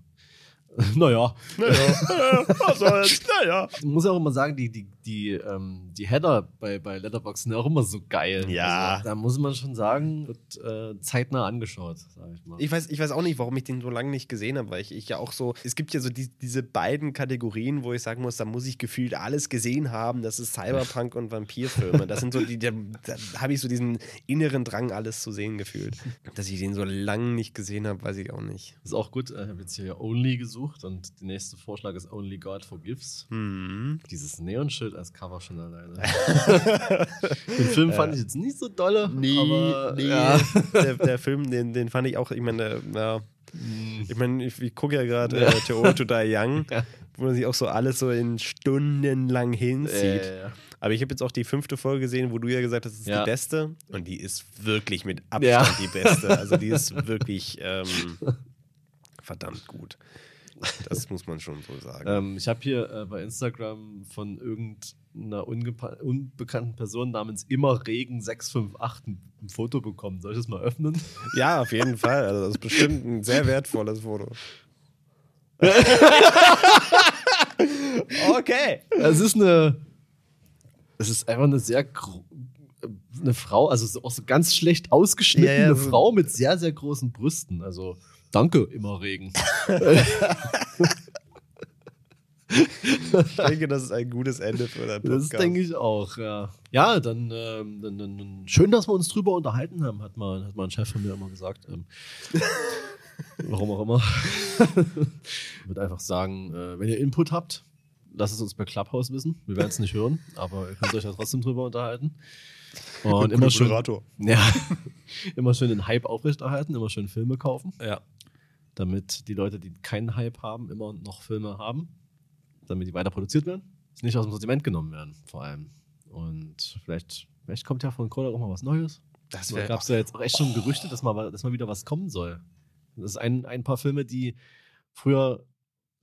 Speaker 1: naja.
Speaker 2: Naja, was soll's? Naja.
Speaker 1: Ich muss auch immer sagen, die, die, die, ähm, die Header bei, bei Letterboxd sind auch immer so geil.
Speaker 2: Ja.
Speaker 1: Also, da muss man schon sagen, wird äh, zeitnah angeschaut, sag ich mal.
Speaker 2: Ich weiß, ich weiß auch nicht, warum ich den so lange nicht gesehen habe, weil ich, ich ja auch so, es gibt ja so die, diese beiden Kategorien, wo ich sagen muss, da muss ich gefühlt alles gesehen haben. Das ist Cyberpunk und Vampirfilme. Das sind so die, da, da habe ich so diesen inneren Drang, alles zu sehen gefühlt. Dass ich den so lange nicht gesehen habe, weiß ich auch nicht.
Speaker 1: ist auch gut. Ich habe jetzt hier Only gesucht und der nächste Vorschlag ist Only God Forgives.
Speaker 2: Hm.
Speaker 1: Dieses Neonschild als Cover schon alleine. Den Film fand ich jetzt nicht so dolle.
Speaker 2: Nee,
Speaker 1: aber,
Speaker 2: nee.
Speaker 1: Ja.
Speaker 2: Der, der Film, den, den fand ich auch, ich meine, ja,
Speaker 1: Hm.
Speaker 2: ich meine, ich, ich gucke ja gerade äh, Too Old to Die Young,
Speaker 1: Ja.
Speaker 2: wo man sich auch so alles so in Stunden lang hinzieht.
Speaker 1: Äh,
Speaker 2: Aber ich habe jetzt auch die fünfte Folge gesehen, wo du ja gesagt hast, das ist
Speaker 1: Ja.
Speaker 2: die beste. Und die ist wirklich mit Abstand
Speaker 1: Ja.
Speaker 2: die beste. Also die ist wirklich ähm, verdammt gut. Das muss man schon so sagen.
Speaker 1: ähm, ich habe hier äh, bei Instagram von irgendeiner unbekannten Person namens Immerregen658 ein, ein Foto bekommen. Soll ich das mal öffnen?
Speaker 2: ja, auf jeden Fall. Also das ist bestimmt ein sehr wertvolles Foto. okay.
Speaker 1: Es ist eine. Es ist einfach eine sehr. Eine Frau, also so- auch so ganz schlecht ausgeschnittene
Speaker 2: Ja, ja, so-
Speaker 1: Frau mit sehr, sehr großen Brüsten. Also, danke, Immerregen.
Speaker 2: Ich denke, das ist ein gutes Ende für deinen Podcast.
Speaker 1: Das denke ich auch, ja. Ja, dann, ähm, dann, dann, schön, dass wir uns drüber unterhalten haben, hat mal, hat mal ein Chef von mir immer gesagt. Ähm, warum auch immer. ich würde einfach sagen, äh, wenn ihr Input habt, lasst es uns bei Clubhouse wissen. Wir werden es nicht hören, aber ihr könnt euch ja trotzdem drüber unterhalten. Und immer schön, ja, immer schön den Hype aufrechterhalten, immer schön Filme kaufen,
Speaker 2: Ja.
Speaker 1: Damit die Leute, die keinen Hype haben, immer noch Filme haben, damit die weiter produziert werden, nicht aus dem Sortiment genommen werden, vor allem. Und vielleicht, vielleicht kommt ja von Kodak auch mal was Neues.
Speaker 2: Das
Speaker 1: gab es ja jetzt auch echt schon Gerüchte, dass mal, dass mal wieder was kommen soll. Das ist ein, ein paar Filme, die früher,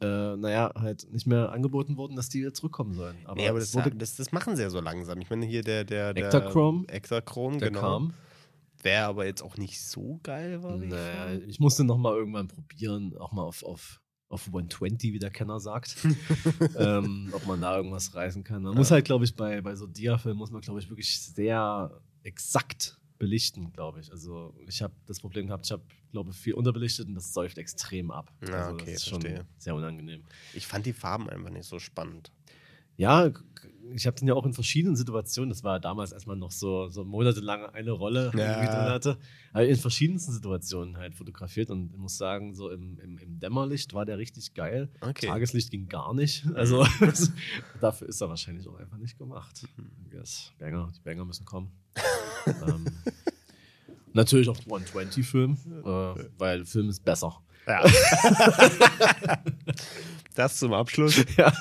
Speaker 1: äh, naja, halt nicht mehr angeboten wurden, dass die wieder zurückkommen sollen. Aber,
Speaker 2: nee, aber das, das, das machen sie ja so langsam. Ich meine, hier der, der, der
Speaker 1: Ektachrome, der
Speaker 2: genau.
Speaker 1: kam.
Speaker 2: Der aber jetzt auch nicht so geil war. wie
Speaker 1: Naja,
Speaker 2: ich
Speaker 1: ich musste noch mal irgendwann probieren, auch mal auf, auf, auf 120, wie der Kenner sagt, ähm, ob man da irgendwas reißen kann. Man muss halt, glaube ich, bei, bei so Dia-Filmen muss man, glaube ich, wirklich sehr exakt belichten, glaube ich. Also ich habe das Problem gehabt, ich habe, glaube ich, viel unterbelichtet und das säuft extrem ab.
Speaker 2: Ja,
Speaker 1: also
Speaker 2: okay,
Speaker 1: das ist schon
Speaker 2: verstehe.
Speaker 1: sehr unangenehm.
Speaker 2: Ich fand die Farben einfach nicht so spannend.
Speaker 1: Ja, ich habe den ja auch in verschiedenen Situationen, das war ja damals erstmal noch so, so monatelang eine Rolle, die
Speaker 2: Ja.
Speaker 1: ich drin hatte, aber in verschiedensten Situationen halt fotografiert und ich muss sagen, so im, im, im Dämmerlicht war der richtig geil.
Speaker 2: Okay.
Speaker 1: Tageslicht ging gar nicht. Also dafür ist er wahrscheinlich auch einfach nicht gemacht. Yes. Banger, die Banger müssen kommen. ähm, natürlich auch 120-Film, äh, weil Film ist besser.
Speaker 2: Ja. das zum Abschluss.
Speaker 1: Ja.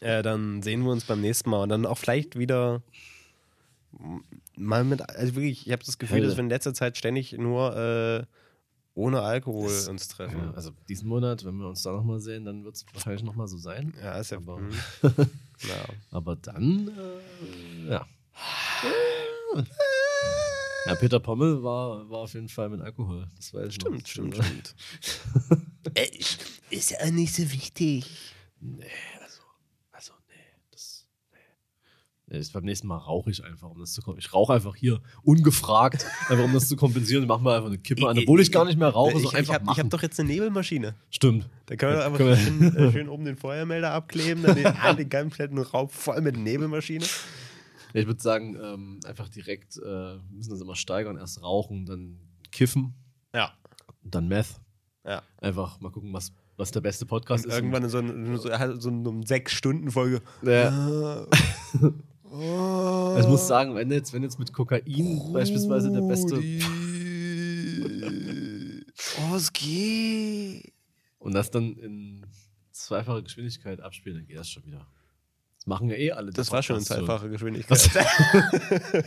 Speaker 2: Äh, dann sehen wir uns beim nächsten Mal und dann auch vielleicht wieder mal mit, also wirklich, ich habe das Gefühl,
Speaker 1: Hölle.
Speaker 2: dass wir in letzter Zeit ständig nur äh, ohne Alkohol
Speaker 1: Das-
Speaker 2: uns treffen.
Speaker 1: Ja, also diesen Monat, wenn wir uns da nochmal sehen, dann wird es wahrscheinlich nochmal so sein.
Speaker 2: Ja, ist ja.
Speaker 1: Aber-
Speaker 2: hm. ja.
Speaker 1: Aber dann, äh, ja. Ja, Peter Pommel war, war auf jeden Fall mit Alkohol. Das ich noch.
Speaker 2: Stimmt, stimmt, stimmt. Äh, ist ja nicht so wichtig.
Speaker 1: Nee, also, also, nee. Das, nee. nee. Beim nächsten Mal rauche ich einfach, um das zu kompensieren. Ich rauche einfach hier ungefragt, einfach um das zu kompensieren. Mach mal einfach eine Kippe an, obwohl ich gar nicht mehr rauche. So
Speaker 2: ich ich
Speaker 1: einfach
Speaker 2: habe hab doch jetzt eine Nebelmaschine.
Speaker 1: Stimmt.
Speaker 2: Da können wir doch einfach
Speaker 1: Können wir-
Speaker 2: schön, äh, schön oben den Feuermelder abkleben, dann den, ah, den kompletten Raum voll mit Nebelmaschine.
Speaker 1: Ich würde sagen, ähm, einfach direkt, äh, wir müssen das immer steigern. Erst rauchen, dann kiffen,
Speaker 2: Ja.
Speaker 1: dann Meth.
Speaker 2: Ja.
Speaker 1: Einfach mal gucken, was, was der beste Podcast
Speaker 2: Und
Speaker 1: ist.
Speaker 2: irgendwann in so, ein- so, so eine Sechs-Stunden-Folge.
Speaker 1: Ja.
Speaker 2: Oh,
Speaker 1: Ich muss sagen, wenn jetzt, wenn jetzt mit Kokain beispielsweise der beste.
Speaker 2: Oh, es geht.
Speaker 1: Und das dann in zweifacher Geschwindigkeit abspielen, dann geht das schon wieder. Das machen ja eh alle.
Speaker 2: Das war schon in zweifacher Geschwindigkeit.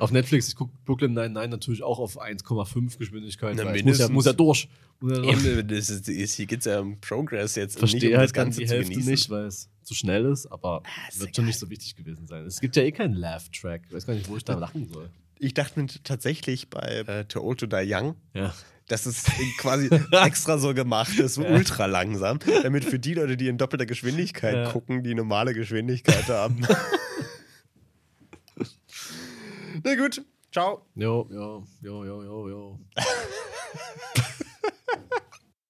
Speaker 1: Auf Netflix, ich gucke Brooklyn 99 natürlich auch auf 1,5 Geschwindigkeit.
Speaker 2: Na,
Speaker 1: muss, ja, muss ja durch. Muss ja durch.
Speaker 2: Eben, das ist, hier geht es ja um Progress jetzt. Und nicht
Speaker 1: verstehe
Speaker 2: um
Speaker 1: halt
Speaker 2: das Ganze
Speaker 1: die
Speaker 2: zu
Speaker 1: Hälfte
Speaker 2: genießen.
Speaker 1: nicht, weil es zu schnell ist, aber
Speaker 2: ist
Speaker 1: wird
Speaker 2: egal.
Speaker 1: schon nicht so wichtig gewesen sein. Es gibt ja eh keinen Laugh-Track. Ich weiß gar nicht, wo ich da lachen soll.
Speaker 2: Ich dachte mir tatsächlich bei äh, Too Old to Die Young,
Speaker 1: Ja.
Speaker 2: dass es quasi extra so gemacht ist, so ultra langsam, damit für die Leute, die in doppelter Geschwindigkeit
Speaker 1: Ja.
Speaker 2: gucken, die normale Geschwindigkeit haben. Na gut, ciao.
Speaker 1: Jo, jo, jo, jo, jo, jo.